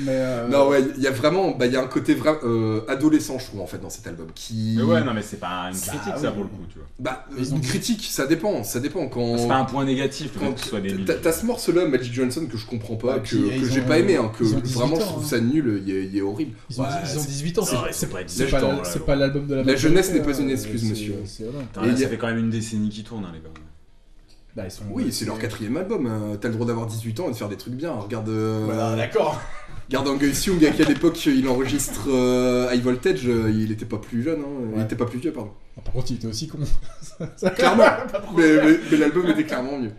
Speaker 2: Mais euh,
Speaker 3: Non, ouais, il y a vraiment, bah, il y a un côté vraiment euh, adolescent, je trouve, en fait, dans cet album. Qui...
Speaker 1: Mais ouais, non, mais c'est pas une
Speaker 2: Bah,
Speaker 1: critique, ça,
Speaker 2: oui.
Speaker 1: pour le coup, tu vois.
Speaker 3: Bah, une critique, ça dépend, ça dépend. Quand...
Speaker 1: C'est pas un point négatif,
Speaker 3: Quand
Speaker 1: que ce soit débile.
Speaker 3: t'as- T'as ce morceau-là, Magic Johnson, que je comprends pas,
Speaker 2: Ouais,
Speaker 3: que, que j'ai
Speaker 2: ont-
Speaker 3: pas aimé, hein, que
Speaker 2: ils ont 18
Speaker 3: vraiment je trouve
Speaker 2: hein.
Speaker 3: ça nul, il est, il est horrible.
Speaker 2: Ils ont,
Speaker 3: Ouais,
Speaker 2: ils ont
Speaker 3: c'est-
Speaker 2: 18 ans, c'est
Speaker 1: c'est
Speaker 2: c'est
Speaker 1: pas
Speaker 2: c'est
Speaker 1: 18
Speaker 2: pas,
Speaker 1: ans,
Speaker 2: la-
Speaker 1: là,
Speaker 2: c'est
Speaker 1: ouais.
Speaker 2: pas l'album de la
Speaker 3: La jeunesse n'est pas une excuse, monsieur.
Speaker 1: ça fait quand même une décennie qui tourne, hein, les gars.
Speaker 2: Bah, ils sont,
Speaker 3: Oui, c'est leur quatrième album. hein. T'as le droit d'avoir 18 ans et de faire des trucs bien. Regarde, euh,
Speaker 2: Voilà, d'accord.
Speaker 3: regarde Angus Young, à quelle époque il enregistre euh, High Voltage, euh, il était pas plus jeune, hein. il
Speaker 2: Ouais.
Speaker 3: était pas plus vieux, pardon.
Speaker 2: Ah, Par contre, il était aussi con.
Speaker 3: Clairement. mais mais, mais l'album était clairement mieux.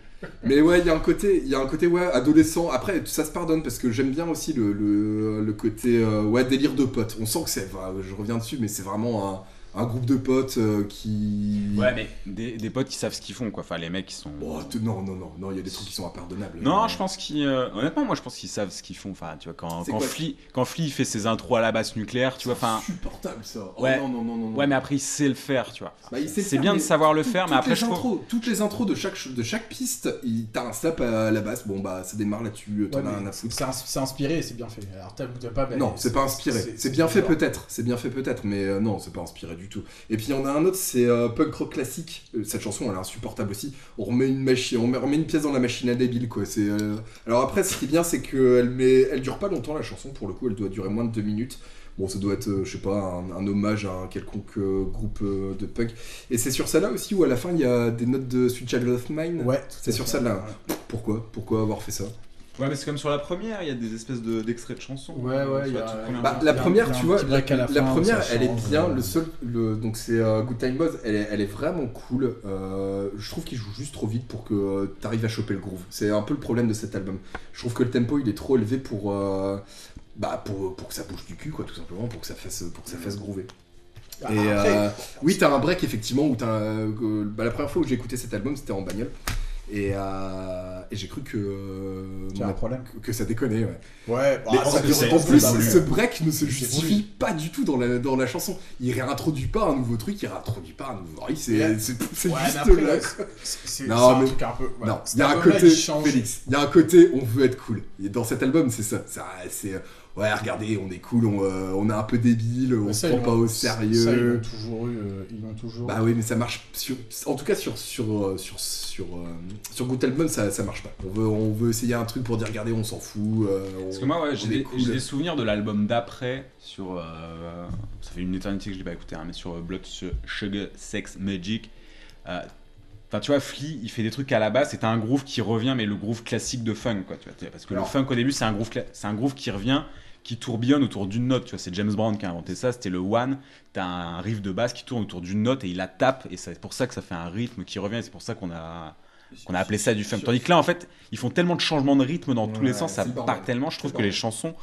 Speaker 3: Mais ouais, il y a un côté, il y a un côté ouais, adolescent. Après, ça se pardonne parce que j'aime bien aussi le, le, le côté euh, ouais, délire de potes. On sent que c'est, je reviens dessus, mais c'est vraiment un groupe de potes euh, qui.
Speaker 1: Ouais, mais des, des potes qui savent ce qu'ils font, quoi. Enfin, les mecs qui sont.
Speaker 3: Oh, non, non, non, non, il y a des trucs qui sont impardonnables.
Speaker 1: Non, je pense qu'ils. euh, honnêtement, moi, je pense qu'ils savent ce qu'ils font. Enfin, tu vois, quand, quand, Flea, quand Flea fait ses intros à la basse nucléaire, tu vois, enfin.
Speaker 3: insupportable ça. Oh,
Speaker 1: Ouais.
Speaker 3: non, non, non, non. non.
Speaker 1: Ouais, mais après, il sait le faire, tu vois.
Speaker 3: Bah,
Speaker 1: C'est bien de savoir le
Speaker 3: tout-
Speaker 1: faire, mais
Speaker 3: toutes
Speaker 1: après,
Speaker 3: les
Speaker 1: je trouve.
Speaker 3: intros, toutes les intros de chaque, ch- de chaque piste, il- t'as un slap à la basse, bon bah ça démarre là-dessus, t'en
Speaker 2: Ouais,
Speaker 3: as rien à foutre.
Speaker 2: c'est ins- c'est inspiré et c'est bien fait. Alors t'as pas. ben,
Speaker 3: Non, c'est pas inspiré. C'est bien fait peut-être, c'est bien fait peut-être, mais euh, non, c'est pas inspiré du tout. Et puis il y en a un autre, c'est euh, punk rock classique. Euh, Cette chanson, elle est insupportable aussi. On remet une machine, on met- remet une pièce dans la machine à débile, quoi. C'est. euh, Alors après, ce qui est bien, c'est qu'elle met, elle dure pas longtemps la chanson. Pour le coup, elle doit durer moins de deux minutes. Bon, ça doit être, je sais pas, un, un hommage à un quelconque euh, groupe euh, de punk. Et c'est sur celle-là aussi où à la fin il y a des notes de Sweet Child of Mine.
Speaker 2: Ouais,
Speaker 3: C'est sur celle-là. Pourquoi? Pourquoi avoir fait ça?
Speaker 1: Ouais, mais c'est comme sur la première, il y a des espèces de- d'extraits de chansons.
Speaker 2: Ouais, ouais,
Speaker 1: Tu
Speaker 2: il y a-
Speaker 1: première
Speaker 3: Bah, la première, tu vois,
Speaker 2: la
Speaker 3: première, elle est bien.
Speaker 2: euh.
Speaker 3: Le seul, le, donc c'est euh, Good Time Buzz, elle est, elle est vraiment cool. Euh, je trouve qu'il joue juste trop vite pour que tu arrives à choper le groove. C'est un peu le problème de cet album. Je trouve que le tempo, il est trop élevé pour, euh, bah, pour, pour que ça bouge du cul, quoi, tout simplement, pour que ça fasse, pour que ça fasse groover.
Speaker 2: Ah,
Speaker 3: Et
Speaker 2: après,
Speaker 3: euh, oui, t'as un break effectivement où t'as. euh, bah, la première fois où j'ai écouté cet album, c'était en bagnole. Et, euh, et j'ai cru que, euh,
Speaker 2: un problème.
Speaker 3: que, que ça déconnait, ouais.
Speaker 2: Ouais, bah,
Speaker 3: Mais en, plus, ce break ne se justifie pas du tout dans la, dans la chanson. Il réintroduit pas un nouveau truc, il réintroduit pas un nouveau riff, c'est
Speaker 2: Ouais.
Speaker 3: juste
Speaker 2: après,
Speaker 3: là.
Speaker 2: c'est un
Speaker 3: mais-
Speaker 2: truc un peu. voilà.
Speaker 3: Non, il y a un côté. Félix, il y a un côté, on veut être cool. Et dans cet album, c'est ça. ça c'est, euh, ouais, regardez, on est cool, on, euh, on est un peu débile, on se
Speaker 2: ça,
Speaker 3: prend pas au
Speaker 2: Ça,
Speaker 3: sérieux.
Speaker 2: ils l'ont toujours eu. euh, Ils l'ont toujours.
Speaker 3: Bah oui, mais ça marche sur, en tout cas sur sur euh, sur sur euh, sur Good Album, ça ça marche pas. On veut on veut essayer un truc pour dire regardez, on s'en fout. euh, on-
Speaker 1: Parce que moi, ouais, j'ai des,
Speaker 3: cool.
Speaker 1: j'ai des souvenirs de l'album d'après sur. euh, ça fait une éternité que je l'ai pas écouté, hein, mais sur Blood Sugar Sex Magic. Enfin, tu vois, Flea, il fait des trucs à la base, c'est un groove qui revient, mais le groove classique de funk, quoi. Tu vois, parce que
Speaker 2: Alors-
Speaker 1: le funk au début, c'est un groove, c'est un groove qui revient, qui tourbillonne autour d'une note. Tu vois, c'est James Brown qui a inventé ça. C'était le one. T'as un riff de basse qui tourne autour d'une note et il la tape, et c'est pour ça que ça fait un rythme qui revient. Et c'est pour ça qu'on a qu'on a appelé ça du funk. Tandis que là, en fait, ils font tellement de changements de rythme dans tous les sens, ça part tellement. Je trouve que
Speaker 3: le
Speaker 1: les chansons,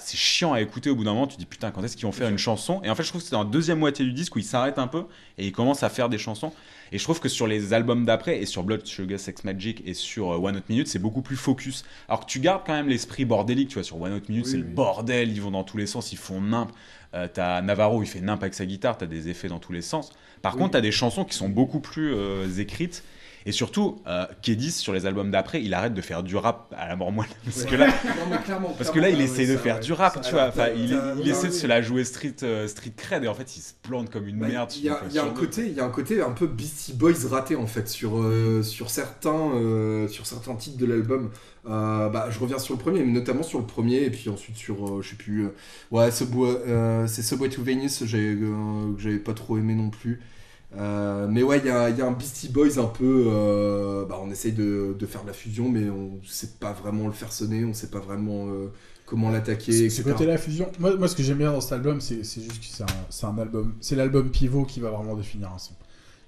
Speaker 1: c'est chiant à écouter au bout d'un moment. Tu te dis putain, quand est-ce qu'ils vont faire une chanson? Et en fait, je trouve que c'est dans la deuxième moitié du disque où ils s'arrêtent un peu et ils commencent à faire des chansons. Et je trouve que sur les albums d'après, et sur Blood Sugar Sex Magic et sur euh, One Hot Minute, c'est beaucoup plus focus. Alors que tu gardes quand même l'esprit bordélique, tu vois, sur One Hot Minute,
Speaker 3: Oui,
Speaker 1: c'est
Speaker 3: oui.
Speaker 1: le bordel, ils vont dans tous les sens, ils font nimp. Euh, t'as Navarro, il fait nimp avec sa guitare, t'as des effets dans tous les sens. Par
Speaker 3: Oui.
Speaker 1: contre, t'as des chansons qui sont beaucoup plus euh, écrites. Et surtout, euh, Kedis, sur les albums d'après, il arrête de faire du rap à la mort moelle. Parce que là,
Speaker 3: Non,
Speaker 1: parce que là, il essaie de
Speaker 3: ça,
Speaker 1: faire
Speaker 3: ouais.
Speaker 1: du rap,
Speaker 3: Ça,
Speaker 1: tu vois. Enfin, il, il essaie de se la jouer street, euh, street cred et en fait, il se plante comme une
Speaker 3: Bah,
Speaker 1: merde.
Speaker 3: Il y a, y un côté, il y a un côté un peu Beastie Boys raté en fait sur euh, sur certains euh, sur certains titres de l'album. Euh, bah, je reviens sur le premier, mais notamment sur le premier et puis ensuite sur je sais plus. ouais, c'est Subway to Venus, que j'avais pas trop aimé non plus. Euh, mais ouais, il y a, il y a un Beastie Boys un peu. euh, bah, on essaye de, de faire de la fusion, mais on sait pas vraiment le faire sonner, on sait pas vraiment euh, comment l'attaquer.
Speaker 2: Ce
Speaker 3: etc.
Speaker 2: ce côté la fusion. Moi, moi, ce que j'aime bien dans cet album, c'est c'est juste que c'est un, c'est un album. C'est l'album pivot qui va vraiment définir un son.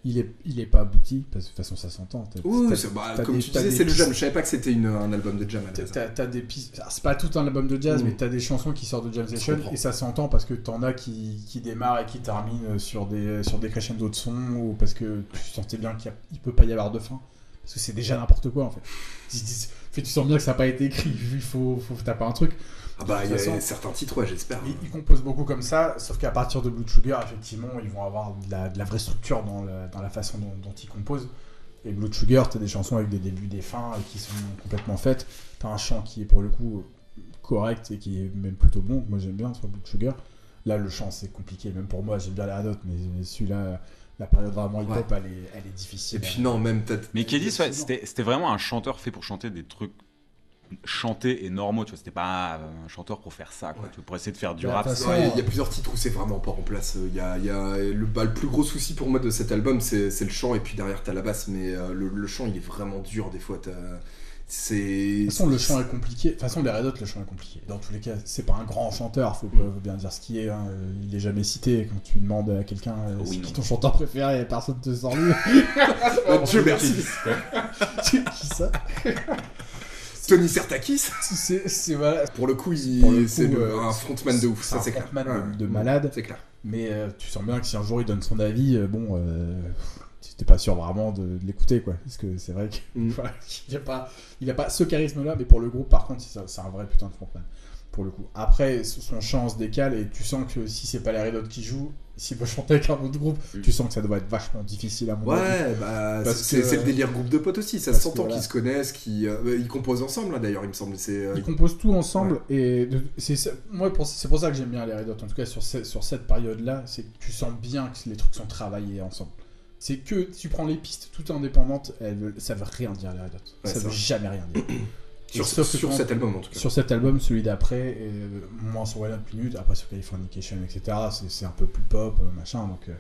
Speaker 2: Il est, il est pas abouti, parce que de toute façon, ça s'entend.
Speaker 3: Oui, bah, comme
Speaker 2: des-
Speaker 3: tu disais, c'est le jam. Je savais pas que c'était un album de jam à la
Speaker 2: T'as- des pistes. C'est pas tout un album de jazz,
Speaker 3: Mm.
Speaker 2: mais t'as des chansons qui sortent de jam session et ça s'entend parce que t'en as qui, qui démarrent et qui terminent sur des, sur des crescendo de son ou parce que tu sentais bien qu'il a- peut pas y avoir de fin. Parce que c'est déjà n'importe quoi en fait. Tu, tu- fait, tu sens bien que ça n'a pas été écrit, il faut, faut taper un truc.
Speaker 3: Ah bah, il y a certains titres, ouais, j'espère.
Speaker 2: Ils, ils composent beaucoup comme ça, sauf qu'à partir de Blue Sugar, effectivement, ils vont avoir de la, de la vraie structure dans, la- dans la façon dont, dont ils composent. Et Blue Sugar, t'as des chansons avec des débuts, des fins et qui sont complètement faites. T'as un chant qui est pour le coup correct et qui est même plutôt bon. Moi j'aime bien sur Blue Sugar. Là, le chant c'est compliqué, même pour moi, j'aime bien Red Hot, mais celui-là, la période vraiment hip-hop, elle, est, elle est difficile.
Speaker 3: Et puis non, même t'as...
Speaker 1: Mais Kedis, ouais, c'était vraiment un chanteur fait pour chanter des trucs chantés et normaux, tu vois. C'était pas un chanteur pour faire ça, quoi.
Speaker 3: Ouais.
Speaker 1: Tu vois, pour essayer de faire du
Speaker 2: Bah,
Speaker 1: rap.
Speaker 3: Ouais, Il y, a- il y a plusieurs titres où c'est vraiment pas en place. Il y a, il y a- le, bah, le plus gros souci pour moi de cet album, c'est c'est le chant, et puis derrière t'as la basse, mais euh, le, le chant il est vraiment dur des fois. t'as- C'est.
Speaker 2: De toute façon, le chant est compliqué. De toute façon, les Red Hot, le chant est compliqué. Dans tous les cas, c'est pas un grand chanteur, faut, faut bien dire ce qui est. hein. Il est jamais cité. Quand tu demandes à quelqu'un euh,
Speaker 1: Oui,
Speaker 2: c'est
Speaker 1: non.
Speaker 2: qui ton chanteur préféré, personne te sort lui.
Speaker 3: Ah, Dieu merci.
Speaker 2: qui ça
Speaker 3: Tony Sertakis,
Speaker 2: c'est c'est- voilà.
Speaker 3: pour le coup, il- c'est
Speaker 2: euh,
Speaker 3: un frontman de ouf,
Speaker 2: c'est
Speaker 3: ça
Speaker 2: un
Speaker 3: c'est clair.
Speaker 2: frontman
Speaker 3: Ouais.
Speaker 2: de, de malade.
Speaker 3: C'est clair.
Speaker 2: Mais euh, tu sens bien que si un jour il donne son avis, euh, bon, t'es pas sûr vraiment de, de l'écouter, quoi. Parce que c'est vrai qu'il
Speaker 3: Mm.
Speaker 2: voilà, a pas, il a pas ce charisme-là, mais pour le groupe, par contre, c'est un vrai putain de frontman. Pour le coup. Après, son chant se décale et tu sens que si c'est pas les Red qui jouent, s'il veut chanter avec un autre groupe,
Speaker 1: Mm.
Speaker 2: tu sens que ça doit être vachement difficile à mon avis.
Speaker 3: Ouais, bah, c'est le délire groupe de potes aussi, ça s'entend
Speaker 2: que voilà.
Speaker 3: qu'ils se connaissent, qu'ils euh, ils composent ensemble hein, d'ailleurs, il me semble. C'est euh,
Speaker 2: Ils composent tout ensemble et c'est moi pour- c'est pour ça que j'aime bien les Red Hot en tout cas sur, ce- sur cette période là c'est que tu sens bien que les trucs sont travaillés ensemble c'est que tu prends les pistes toutes indépendantes elles ça veut rien dire les Red Hot
Speaker 3: Ouais,
Speaker 2: ça veut jamais rien dire
Speaker 3: sur,
Speaker 2: sauf
Speaker 3: sur
Speaker 2: quand-
Speaker 3: cet album en tout cas.
Speaker 2: sur cet album celui d'après moins sur One Up Minute après sur Californication etc c'est un peu plus pop euh, machin donc euh,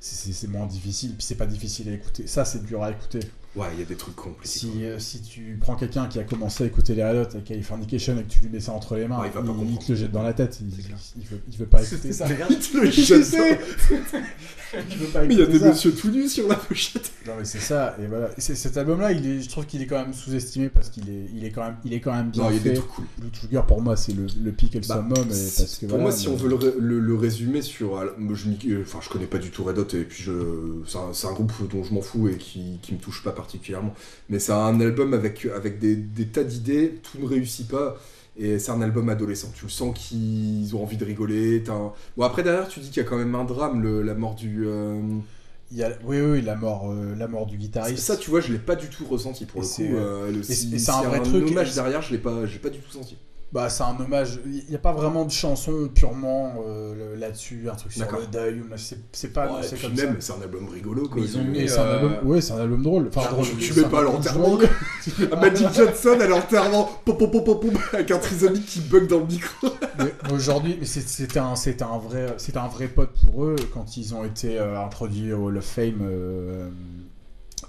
Speaker 2: c'est moins difficile. Puis c'est pas difficile à écouter. Ça c'est dur à écouter
Speaker 3: Ouais, il y a des trucs compliqués.
Speaker 2: si, euh, si tu prends quelqu'un qui a commencé à écouter les Red Hot avec Californication et que tu lui mets ça entre les mains,
Speaker 3: Ouais, il va pas
Speaker 2: il,
Speaker 3: comprendre.
Speaker 2: te le jette dans la tête. Il, il veut, il veut pas écouter ça.
Speaker 3: Le
Speaker 2: il veut pas
Speaker 3: Mais il y a des
Speaker 2: ça.
Speaker 3: messieurs tout nus sur la pochette.
Speaker 2: Non mais c'est ça. Et voilà. Et cet album-là, il je trouve qu'il est quand même sous-estimé parce qu'il est, il est quand même, il est quand même bien
Speaker 3: Non, il y a
Speaker 2: fait.
Speaker 3: des trucs cool.
Speaker 2: Blue Sugar pour moi, c'est le, le pic et le
Speaker 3: Bah,
Speaker 2: summum. et
Speaker 3: c'est-
Speaker 2: parce que,
Speaker 3: pour
Speaker 2: voilà,
Speaker 3: moi, si
Speaker 2: mais-
Speaker 3: on veut le, le- le résumer sur. moi, je, euh, enfin, je connais pas du tout Red Hot et puis je, c'est un, c'est un groupe dont je m'en fous et qui, qui me touche pas particulièrement. Mais c'est un album avec, avec des, des tas d'idées, tout ne réussit pas. Et c'est un album adolescent. Tu le sens qu'ils ont envie de rigoler. un- Bon, après, derrière, tu dis qu'il y a quand même un drame, le- la mort du. euh,
Speaker 2: il y a, oui, oui, la mort, euh, la mort du guitariste.
Speaker 3: Ça, tu vois, je l'ai pas du tout ressenti pour
Speaker 2: Et
Speaker 3: le coup.
Speaker 2: c'est-
Speaker 3: euh, le-
Speaker 2: et c'est- un vrai truc,
Speaker 3: hommage derrière, je l'ai pas, j'ai pas du tout senti.
Speaker 2: Bah, c'est un hommage. Il n'y a pas vraiment de chanson purement euh, là-dessus, un truc sur le deuil. ou- C'est c'est pas.
Speaker 3: Ouais,
Speaker 2: c'est comme
Speaker 3: même,
Speaker 2: ça.
Speaker 3: c'est un album rigolo. Quoi.
Speaker 4: Ils ont
Speaker 3: C'est-
Speaker 4: mis-
Speaker 2: un
Speaker 4: euh,
Speaker 2: album. Ouais, c'est un album drôle. Enfin,
Speaker 3: Ah,
Speaker 2: drôle.
Speaker 3: tu mets pas à l'enterrement, Magic Johnson à l'enterrement, avec un trisomique qui bug dans le micro.
Speaker 2: Aujourd'hui, mais c'était un, c'était un vrai, c'était un vrai pote pour eux quand ils ont été euh, introduits au Hall of Fame. euh,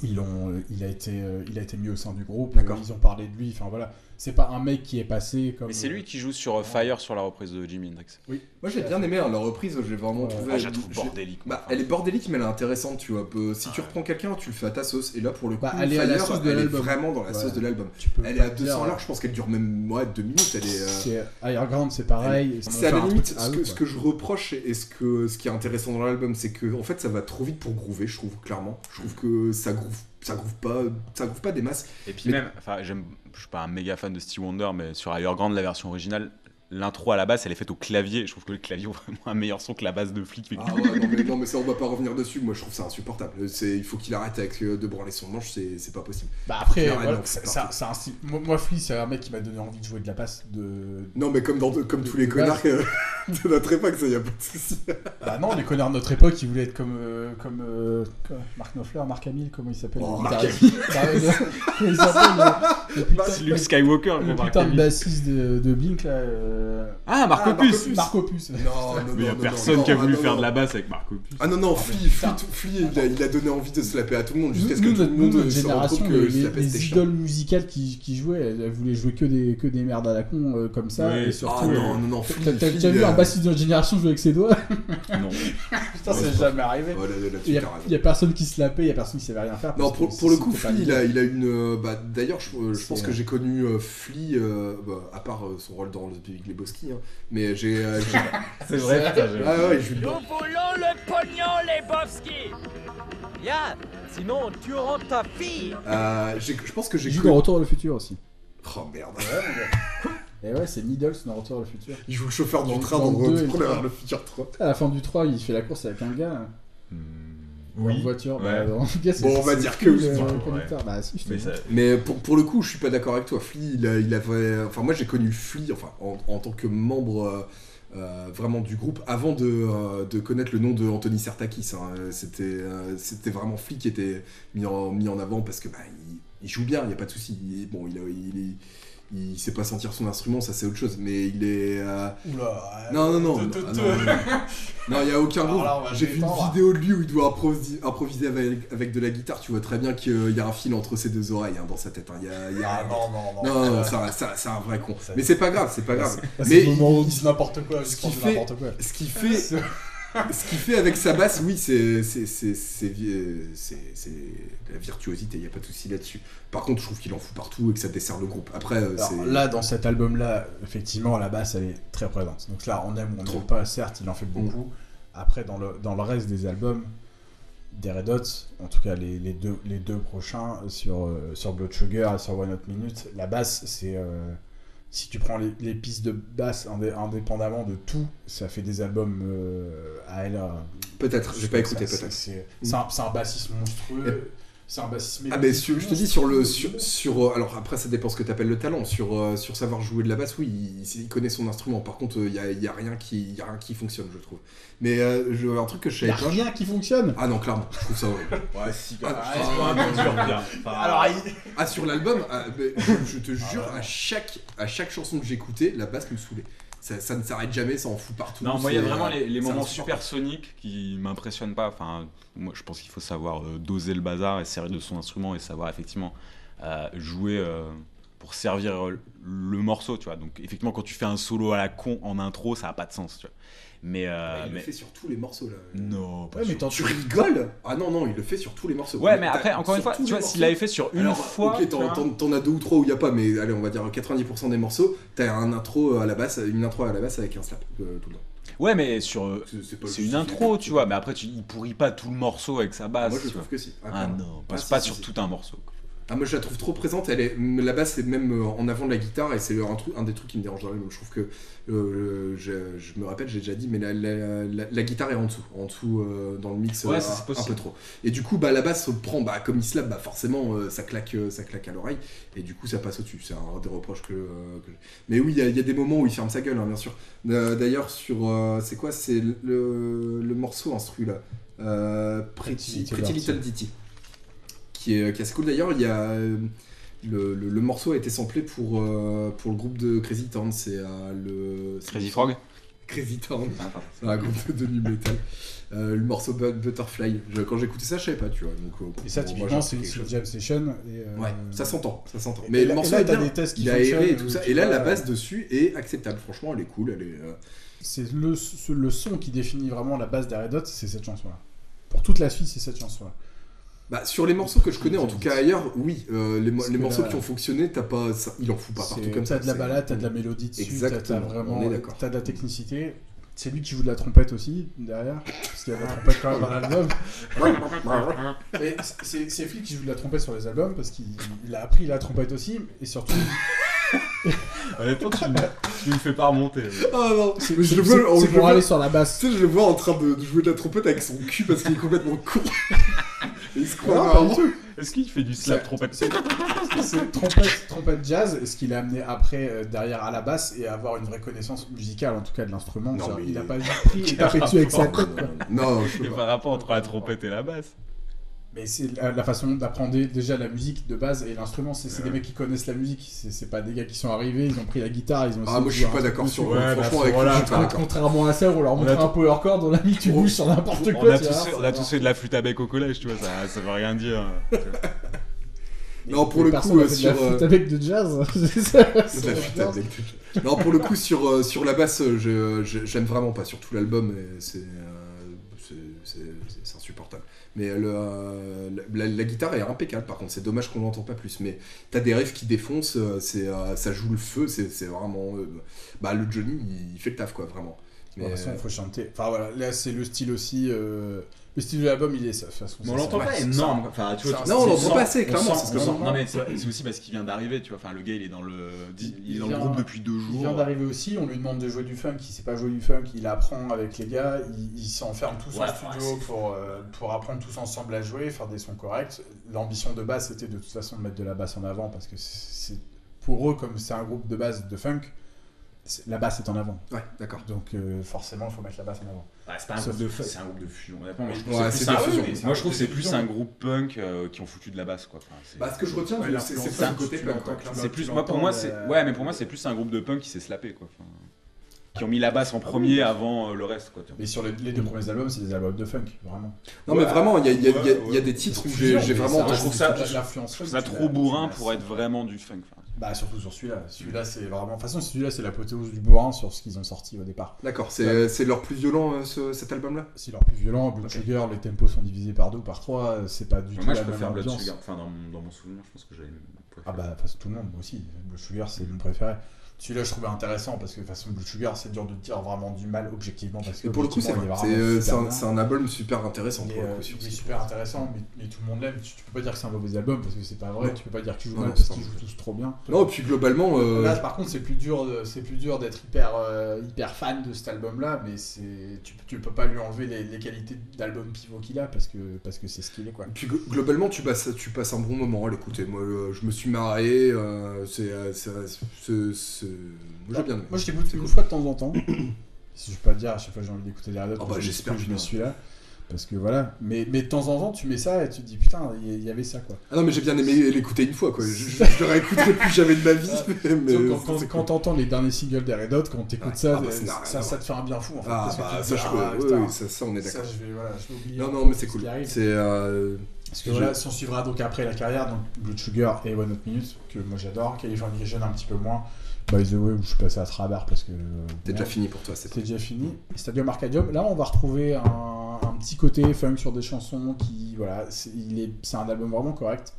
Speaker 2: ils l'ont, il a été, euh, il a été mis au sein du groupe.
Speaker 3: D'accord.
Speaker 2: Ils ont parlé de lui. Enfin voilà, c'est pas un mec qui est passé comme.
Speaker 1: Mais c'est lui qui joue sur euh, Fire sur la reprise de Jimi Hendrix.
Speaker 3: Moi j'ai bien aimé hein, la reprise, j'ai vraiment
Speaker 2: Ouais.
Speaker 3: trouvé.
Speaker 1: Ah, je la trouve bordélique.
Speaker 3: Bah, elle est bordélique, mais elle est intéressante, tu vois. peu- Si tu reprends quelqu'un, tu le fais à ta sauce. Et là, pour le coup,
Speaker 2: Bah, elle est à la
Speaker 3: Fire,
Speaker 2: sauce de
Speaker 3: elle est vraiment dans la
Speaker 2: Ouais.
Speaker 3: sauce de l'album.
Speaker 2: Tu peux
Speaker 3: Elle est à
Speaker 2: dire,
Speaker 3: 200
Speaker 2: euh,
Speaker 3: l'heure, je pense qu'elle dure même ouais, 2 minutes. Elle est. euh,
Speaker 2: C'est c'est pareil.
Speaker 3: C'est à la limite ce que,
Speaker 2: quoi.
Speaker 3: ce que je reproche et ce, que, ce qui est intéressant dans l'album, c'est que en fait ça va trop vite pour groover, je trouve clairement. Je trouve que ça groove, ça groove pas, ça groove pas des masses.
Speaker 1: Et puis
Speaker 3: Mais-
Speaker 1: même, enfin, j'aime, je suis pas un méga fan de Stevie Wonder, mais sur Higher Ground, la version originale, l'intro à la basse, elle est faite au clavier. Je trouve que le clavier a vraiment un meilleur son que la basse de flic.
Speaker 3: Ah ouais, non, mais, non, mais ça on va pas revenir dessus. Moi je trouve ça insupportable. C'est, il faut qu'il arrête avec euh, de branler son manche, c'est, pas possible.
Speaker 2: Bah après, voilà, un, style. Moi, moi, Flea, c'est un mec qui m'a donné envie de jouer de la basse. De...
Speaker 3: Non mais comme dans comme tous les
Speaker 2: De
Speaker 3: connards euh, de notre époque, ça y a pas de souci.
Speaker 2: Bah non, les connards de notre époque, ils voulaient être comme, euh, comme, euh, Marc Knopfler, Marc Hamill, comment il s'appelle?
Speaker 3: Oh, Marc
Speaker 2: guitariste Bah, il s'appelle
Speaker 1: C'est Luke Skywalker,
Speaker 2: le putain de
Speaker 1: Hamill.
Speaker 2: bassiste de, de Blink là. euh,
Speaker 1: Ah, Marc
Speaker 3: Ah,
Speaker 1: Opus
Speaker 3: Marc Opus.
Speaker 2: Marc Opus.
Speaker 3: Non, non,
Speaker 1: Mais y a personne qui a voulu faire de la basse avec Marc Opus.
Speaker 3: Ah non non,
Speaker 2: Ah,
Speaker 3: Flea, Flea, il, a, il a donné envie de se laper à tout le monde jusqu'à ce que tout le
Speaker 2: notre,
Speaker 3: monde se rende
Speaker 2: génération,
Speaker 3: compte que
Speaker 2: les, idoles musicales qui, qui jouaient, elles, elles voulaient jouer que des, que des merdes à la con euh, comme ça. Et surtout,
Speaker 3: Ah non non non,
Speaker 2: T'as
Speaker 3: Flea,
Speaker 2: t'as déjà vu
Speaker 3: euh,
Speaker 2: un bassiste de notre génération jouer avec ses doigts?
Speaker 1: Non.
Speaker 2: Putain, c'est jamais arrivé. Il y, a, il personne qui se la paie, il y a personne qui savait rien faire.
Speaker 3: Non, pour, le coup, Flea, il a, il une. euh, bah, D'ailleurs, je, pense que j'ai connu Flea, euh, bah, à part son rôle dans le Big Lebowski, hein, mais j'ai. euh,
Speaker 1: C'est vrai, putain, j'ai-
Speaker 3: ah ouais, je
Speaker 5: Nous voulons le pognon, les Bovski
Speaker 6: Yann, sinon tu rentres ta fille
Speaker 3: euh, Je pense que j'ai
Speaker 2: joue dans Retour vers le futur aussi.
Speaker 3: Oh merde.
Speaker 2: Et ouais, c'est Needles dans Retour vers le futur.
Speaker 3: Il joue le chauffeur dans le
Speaker 2: Dans
Speaker 3: train dans Retour vers le futur 3.
Speaker 2: À la fin du 3, il fait la course avec un gars
Speaker 1: Hmm,
Speaker 2: en
Speaker 1: Oui.
Speaker 2: voiture.
Speaker 1: Ouais.
Speaker 2: Bah, gars, c'est-
Speaker 3: Bon, on va dire que oui.
Speaker 1: Ouais.
Speaker 2: conducteur. Bah si,
Speaker 1: Mais
Speaker 2: dis.
Speaker 1: ça-
Speaker 3: Mais pour, pour le coup, je suis pas d'accord avec toi. Flea, il, avait. Enfin, moi, j'ai connu Flea, enfin, en, en tant que membre. euh, euh, vraiment du groupe avant de, euh, de connaître le nom de Anthony Sertakis. hein. Euh, C'était euh, c'était vraiment Flea qui était mis en, mis en avant parce que bah, il, il joue bien, il n'y a pas de souci. Bon, il, a- il, il sait pas sentir son instrument, ça c'est autre chose, mais il est. euh,
Speaker 2: Oula.
Speaker 3: Non, non, non,
Speaker 2: Te-
Speaker 3: non,
Speaker 2: te-
Speaker 3: ah, non, il n'y a aucun
Speaker 2: va
Speaker 3: J'ai vu une vidéo de lui où il doit improviser, improviser avec, avec de la guitare. Tu vois très bien qu'il y a un fil entre ses deux oreilles hein, dans sa tête. hein. Il y a, il y a-
Speaker 2: Ah non, non, non.
Speaker 3: non, non, ça- ça- c'est un vrai con.
Speaker 2: Ça-
Speaker 3: Mais c'est pas grave, c'est pas grave.
Speaker 2: C'est
Speaker 3: Mais
Speaker 2: le moment où on dit n'importe quoi,
Speaker 3: ce qui fait-. Ce qui fait, ce qu'il fait avec sa basse, oui, c'est c'est c'est la virtuosité, il y a pas de souci là-dessus. Par contre, je trouve qu'il en fout partout et que ça dessert le groupe. Après, euh,
Speaker 2: Alors, là, dans cet album-là, effectivement, la basse, elle est très présente. Donc là, on aime ou on n'aime pas, certes, il en fait beaucoup. Après, dans le, dans le reste des albums, des Red Hot, en tout cas les, les deux, les deux prochains, sur, euh, sur Blood Sugar et sur One Hot Minute, la basse, c'est... euh, si tu prends les, les pistes de basse indé- indépendamment de tout, ça fait des albums euh, à elle.
Speaker 3: peut-être, j'ai pas écouté peut-être.
Speaker 2: C'est un, c'est un bassiste monstrueux. C'est un bassiste
Speaker 3: Ah ben je te dis sur le sur, sur euh, alors après ça dépend ce que tu appelles le talent. Sur euh, sur savoir jouer de la basse oui il, il connaît son instrument. Par contre il y, a, y a rien qui y a rien qui fonctionne je trouve. Mais euh, je, un truc que je
Speaker 2: Il n'y a
Speaker 3: pas.
Speaker 2: rien qui fonctionne?
Speaker 3: ah non clairement je trouve ça horrible.
Speaker 1: Ouais, si,
Speaker 3: Ah,
Speaker 1: ah,
Speaker 3: ah.
Speaker 1: Enfin,
Speaker 2: Alors, il-
Speaker 3: ah sur l'album ah, ben, je, je te jure
Speaker 2: ouais.
Speaker 3: à chaque à chaque chanson que j'écoutais la basse me saoulait ça, ça ne s'arrête jamais ça en fout partout
Speaker 1: Non, moi, il y a vraiment
Speaker 3: euh,
Speaker 1: les, moments supersoniques qui m'impressionnent pas. Enfin, moi, je pense qu'il faut savoir euh, doser le bazar et servir de son instrument et savoir effectivement euh, jouer euh, pour servir le morceau, tu vois. Donc, effectivement, quand tu fais un solo à la con en intro, ça a pas de sens, tu vois. Mais, euh,
Speaker 3: il
Speaker 1: mais...
Speaker 3: le fait sur tous les morceaux là
Speaker 1: non, pas
Speaker 2: Ouais, mais
Speaker 3: tu rigoles ah non non il le fait sur tous les morceaux
Speaker 1: Ouais, mais après, encore une fois, tu vois, s'il l'avait fait sur une
Speaker 3: Alors,
Speaker 1: fois,
Speaker 3: ok, t'en, as deux ou trois où il n'y a pas, mais allez, on va dire 90% des morceaux, t'as un intro à la basse, une intro à la basse avec un slap euh, tout le temps.
Speaker 1: ouais, mais sur, euh,
Speaker 3: C'est,
Speaker 1: une intro, tu vois. Mais après, tu, il pourrit pas tout le morceau avec sa basse.
Speaker 3: Moi, je trouve que si.
Speaker 1: Ah non,
Speaker 3: Ah,
Speaker 1: pas sur tout un morceau.
Speaker 3: Ah, moi, je la trouve trop présente. Elle est, la basse est même euh, en avant de la guitare et c'est un, truc, un des trucs qui me dérange dans l'album. Je trouve que, euh, je, je me rappelle, j'ai déjà dit, mais la, la- la- la guitare est en dessous, en dessous euh, dans le mix,
Speaker 1: Ouais,
Speaker 3: euh, un
Speaker 1: possible.
Speaker 3: peu trop. Et du coup, bah, la basse se prend, bah, comme il slap, bah, forcément, euh, ça claque, euh, ça claque à l'oreille et du coup, ça passe au-dessus. C'est un des reproches que. euh, que j'ai. mais oui, il y, a- il y a des moments où il ferme sa gueule, hein, bien sûr. Euh, D'ailleurs, sur, euh, c'est quoi, c'est le, le morceau instru là, euh, Pretty,
Speaker 2: Pretty
Speaker 3: Pretty
Speaker 2: Little
Speaker 3: Little Ditty qui est, qui est assez cool d'ailleurs. Il y a euh, le, le- le morceau a été samplé pour, euh, pour le groupe de Crazy Town. C'est euh, le
Speaker 1: Crazy Frog
Speaker 3: Crazy Town, c'est un groupe de nu metal. Euh, le morceau But- Butterfly. Je- quand j'écoutais ça, je savais pas, tu vois. Donc, euh,
Speaker 2: Et ça,
Speaker 3: bon,
Speaker 2: typiquement, c'est
Speaker 3: chose.
Speaker 2: jam session. Et, euh,
Speaker 3: Ouais, ça s'entend, ça s'entend.
Speaker 2: et
Speaker 3: Mais
Speaker 2: là-
Speaker 3: le morceau
Speaker 2: et là,
Speaker 3: est
Speaker 2: t'as
Speaker 3: bien.
Speaker 2: des tests qui
Speaker 3: Il a aéré et tout ça. Et là,
Speaker 2: vois,
Speaker 3: la basse dessus est acceptable. Franchement, elle est cool. Elle est. euh,
Speaker 2: C'est le, le son qui définit vraiment la base des Red Hot, c'est cette chanson-là. Pour toute la suite, c'est cette chanson-là.
Speaker 3: Bah, sur les morceaux que je connais, en tout cas ailleurs, oui, euh, les, mo- les morceaux
Speaker 2: là-
Speaker 3: qui ont fonctionné, t'as pas, ça- il en fout pas partout
Speaker 2: C'est-
Speaker 3: comme ça.
Speaker 2: T'as de la balade, t'as de la mélodie dessus, t'as- vraiment, t'as de la technicité. C'est lui qui joue de la trompette aussi derrière, parce qu'il y a de la trompette quand même dans l'album. Mais c'est Phil qui joue de la trompette sur les albums parce qu'il il a appris la trompette aussi, et surtout.
Speaker 1: Honnêtement, tu, tu me fais pas remonter.
Speaker 3: Ah non,
Speaker 2: C'est pour aller sur la basse.
Speaker 3: Tu sais, je le vois en train de jouer de la trompette avec son cul parce qu'il est complètement con.
Speaker 2: Non, pas du tout.
Speaker 1: Est-ce qu'il fait du slap trompette
Speaker 2: C'est trompette, trompette jazz, ce qu'il a amené après euh, derrière à la basse et avoir une vraie connaissance musicale en tout cas de l'instrument.
Speaker 3: Non, mais-
Speaker 2: Il a pas juste pris et tapé dessus avec sa tête. quoi.
Speaker 3: Non, je
Speaker 1: Il y
Speaker 3: peux
Speaker 1: a
Speaker 3: pas.
Speaker 1: pas rapport entre la trompette et la basse.
Speaker 2: Mais c'est la, la façon d'apprendre déjà la musique de base et l'instrument. C'est des mecs qui connaissent la musique. C'est pas des gars qui sont arrivés, ils ont pris la guitare, ils ont.
Speaker 3: Ah, moi
Speaker 2: de
Speaker 3: je suis pas d'accord sur.
Speaker 1: Ouais, bah,
Speaker 3: franchement, avec lui,
Speaker 2: Con-
Speaker 3: d'accord.
Speaker 2: Contrairement à ça, on leur montre
Speaker 1: On a
Speaker 2: un power chord, on l'a mis, tu
Speaker 3: On-
Speaker 2: bouges sur n'importe
Speaker 1: On
Speaker 2: quoi.
Speaker 1: a, tous
Speaker 2: vois,
Speaker 1: on a tous fait de la flûte à bec au collège, tu vois, ça, ça veut rien dire.
Speaker 3: Non, pour le coup,
Speaker 2: a la
Speaker 3: sur,
Speaker 2: de jazz.
Speaker 3: La flûte à bec. Non, pour le coup, sur, sur la basse, j'aime vraiment pas. Sur tout l'album, c'est- Mais le, euh, la, la guitare est impeccable, par contre, c'est dommage qu'on l'entend pas plus. Mais t'as des riffs qui défoncent, euh, c'est, euh, ça joue le feu, c'est vraiment. euh, bah, le Johnny, il, il fait le taf, quoi, vraiment.
Speaker 2: De
Speaker 3: Mais,
Speaker 2: toute façon,
Speaker 3: euh,
Speaker 2: faut chanter. Enfin voilà, là c'est le style aussi. euh, Le style de l'album, il est ça. De toute façon,
Speaker 1: Mais on
Speaker 2: ça,
Speaker 1: l'entend
Speaker 2: ça-
Speaker 1: pas
Speaker 2: ça-
Speaker 1: énorme. Enfin, tu vois,
Speaker 2: ça-
Speaker 1: tu-
Speaker 3: Non, on l'entend pas assez, clairement.
Speaker 1: Non, mais c'est aussi parce qu'il vient d'arriver, tu vois. Enfin, le gars, il est dans le, il est dans le groupe depuis deux
Speaker 2: Il vient
Speaker 1: jours.
Speaker 2: d'arriver aussi, on lui demande de jouer du funk, il sait pas jouer du funk, il apprend avec les gars, il, il s'enferme tous
Speaker 1: Ouais,
Speaker 2: en studio pour, euh, pour apprendre tous ensemble à jouer, faire des sons corrects. L'ambition de base c'était de toute façon de mettre de la basse en avant parce que c'est pour eux, comme c'est un groupe de base de funk, la basse est en avant.
Speaker 3: Ouais, d'accord.
Speaker 2: Donc euh, forcément il faut mettre la basse en avant.
Speaker 1: Ouais, c'est pas un groupe de c'est un groupe fusion. Honnêtement, moi, je trouve que
Speaker 3: c'est
Speaker 1: plus un-
Speaker 3: fusion.
Speaker 1: mais
Speaker 2: C'est
Speaker 1: Moi,
Speaker 2: un
Speaker 1: je trouve que
Speaker 2: groupe
Speaker 1: c'est plus un punk euh, qui ont foutu de la basse, quoi. Enfin, c'est-
Speaker 3: Bah, ce que je retiens,
Speaker 2: Ouais,
Speaker 3: c'est ça, le
Speaker 2: tu
Speaker 3: côté punk.
Speaker 1: C'est plus, moi pour moi c'est,
Speaker 2: euh,
Speaker 1: ouais, mais pour moi c'est plus un groupe de punk qui s'est slappé, quoi. Enfin, qui ont mis la basse en premier avant le reste, quoi.
Speaker 2: Mais sur les, les deux premiers albums, c'est des albums de funk, vraiment.
Speaker 3: Non, mais vraiment, il y a, y a- y a- y a des titres où j'ai vraiment.
Speaker 2: ça
Speaker 1: je trouve ça-
Speaker 2: reste de l'influence
Speaker 1: Je trouve
Speaker 2: funk,
Speaker 1: ça
Speaker 2: tu
Speaker 1: trop bourrin pour être vraiment du funk.
Speaker 2: Bah surtout sur celui-là. Celui-là c'est vraiment. De toute façon celui-là c'est l'apothéose du bourrin sur ce qu'ils ont sorti au départ.
Speaker 3: D'accord, c'est c'est leur plus violent euh, ce- cet album-là?
Speaker 2: C'est leur plus violent. Blood Sugar, les tempos sont divisés par deux ou par trois. C'est pas du tout
Speaker 1: Moi,
Speaker 2: la
Speaker 1: je
Speaker 2: même
Speaker 1: préfère Blood
Speaker 2: ambiance.
Speaker 1: Sugar. Enfin, dans mon, dans mon souvenir, je pense que j'avais.
Speaker 2: Ah bah façon, tout le monde, moi aussi. Blood Sugar c'est mon préféré. Celui-là je trouvais intéressant parce que de toute façon Blood Sugar c'est dur de dire vraiment du mal objectivement parce que
Speaker 3: Et pour le coup, c'est euh, c'est
Speaker 2: super
Speaker 3: un, album super intéressant pour le
Speaker 2: euh,
Speaker 3: coup. sur
Speaker 2: super intéressant, mais, mais tout le monde l'aime. Tu, tu peux pas dire que c'est un mauvais album parce que c'est pas vrai.
Speaker 3: Non.
Speaker 2: Tu peux pas dire qu'ils jouent
Speaker 3: Non,
Speaker 2: mal parce qu'ils jouent tous trop bien.
Speaker 3: Non, et puis globalement, euh,
Speaker 2: Là, par contre, c'est plus dur, c'est plus dur d'être hyper, euh, hyper fan de cet album-là, mais c'est, tu, tu peux pas lui enlever les, les qualités d'album pivot qu'il a parce que parce que c'est ce qu'il est quoi.
Speaker 3: puis glo- globalement, tu passes, tu passes un bon moment à l'écouter. Moi, euh, je me suis marré. euh, c'est, Moi, j'ai bien aimé.
Speaker 2: Moi, je t'écoute une fois de temps en temps. si je peux pas dire, à chaque fois j'ai envie d'écouter les
Speaker 3: Oh, bah,
Speaker 2: je-
Speaker 3: j'espère
Speaker 2: que je mets celui-là. Parce que voilà, mais, mais de temps en temps tu mets ça et tu te dis putain, il y- avait ça quoi.
Speaker 3: Ah non, mais j'ai bien aimé l'écouter une fois. Quoi. Je, je, le réécouterai plus jamais de ma vie. mais, mais
Speaker 2: quand, quand, t'entends les derniers singles des Red Hot, quand t'écoutes
Speaker 3: Ouais.
Speaker 2: ça,
Speaker 3: Ah, bah, ça
Speaker 2: ça, te fait un bien fou en fait.
Speaker 3: Ah bah ça, je
Speaker 2: ah,
Speaker 3: peux. oui,
Speaker 2: putain,
Speaker 3: oui, ça, on est d'accord.
Speaker 2: je vais, voilà, je vais oublier
Speaker 3: Non, non, mais c'est
Speaker 2: ce
Speaker 3: cool. C'est. euh,
Speaker 2: Parce que voilà, si on suivra donc après la carrière, donc Blood Sugar et One Hot Minute, que moi j'adore, Californication un petit peu moins, By the way, je suis passé à travers parce que. euh,
Speaker 3: T'es déjà fini pour toi, c'est
Speaker 2: C'était déjà fini. Stadium Arcadium, là on va retrouver un, un petit côté funk sur des chansons qui. Voilà, c'est est- c'est un album vraiment correct.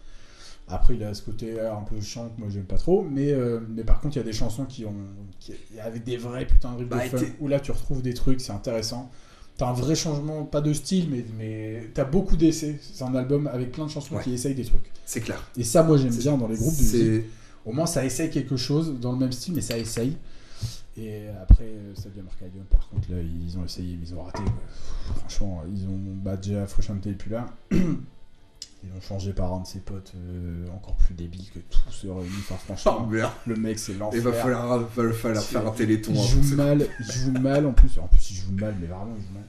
Speaker 2: Après, il a ce côté un peu chant que moi j'aime pas trop, mais, euh, mais par contre, il y a des chansons qui ont. qui avec des vrais putains de riffs
Speaker 3: Bah,
Speaker 2: de funk
Speaker 3: t'es-
Speaker 2: où là tu retrouves des trucs, c'est intéressant. T'as un vrai changement, pas de style, mais, mais t'as beaucoup d'essais. C'est un album avec plein de chansons
Speaker 3: Ouais.
Speaker 2: qui essayent des trucs.
Speaker 3: C'est clair.
Speaker 2: Et ça, moi j'aime bien dans les groupes de musique.
Speaker 3: C'est.
Speaker 2: Au moins, ça essaye quelque chose dans le même style, mais ça essaye. Et après, euh, Stadium Arcadium, par contre, là, ils ont essayé, mais ils ont raté. Franchement, ils ont. Bah, déjà, Frusciante est plus là. Ils ont changé par un de ses potes euh, encore plus débile que tout se réunit. Enfin,
Speaker 3: Oh
Speaker 2: franchement,
Speaker 3: merde.
Speaker 2: le mec, c'est l'enfer.
Speaker 3: Il va falloir, va falloir faire un téléthon.
Speaker 2: Il
Speaker 3: hein,
Speaker 2: joue mal, il joue mal en plus. En plus, il joue mal, mais vraiment, il joue mal.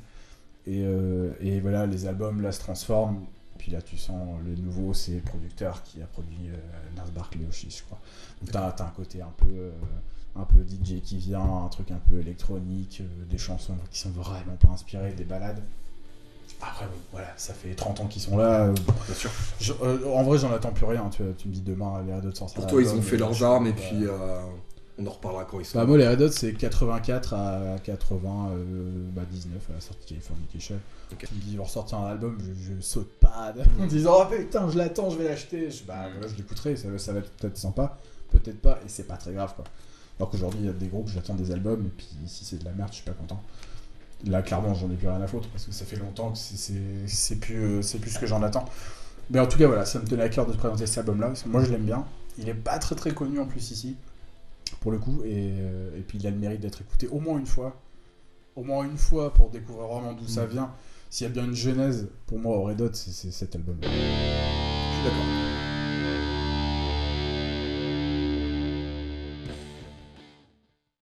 Speaker 2: Et, euh, et voilà, les albums là se transforment. Puis là, tu sens le nouveau, c'est le producteur qui a produit euh, Lars Barkley aussi, je crois. Donc t'as t'as un côté un peu, euh, un peu DJ qui vient, un truc un peu électronique, euh, des chansons qui sont vraiment pas inspirées, des balades. Après, bon, voilà, ça fait 30 ans qu'ils sont là. euh,
Speaker 3: Bien sûr.
Speaker 2: je- euh, en vrai, j'en attends plus rien. Tu, tu me dis demain, les Red Hot sortent
Speaker 3: Pour toi, ils ont fait leurs armes et puis euh, on en reparlera quand ils sont.
Speaker 2: bah moi les Red Hot c'est 84 à 80 euh, bah 19 à la sortie de Californication.
Speaker 3: Ok.
Speaker 2: Tu me dis ils vont ressortir un album, je, je saute pas en disant oh putain je l'attends, je vais l'acheter. Je, bah voilà, je l'écouterai, ça, ça va être peut-être sympa, peut-être pas, et c'est pas très grave quoi. Alors qu'aujourd'hui il y a des groupes, j'attends des albums, et puis si c'est de la merde, je suis pas content. Là clairement j'en ai plus rien à foutre parce que ça fait longtemps que c'est- plus, euh, c'est plus ce que j'en attends. Mais en tout cas voilà, ça me tenait à cœur de te présenter cet album là, parce que moi je l'aime bien. Il est pas très très connu en plus ici pour le coup, et, euh, et puis il a le mérite d'être écouté au moins une fois, au moins une fois pour découvrir vraiment d'où ça vient. S'il y a bien une genèse, pour moi, au Red Hot, c'est cet album.
Speaker 3: Je suis d'accord.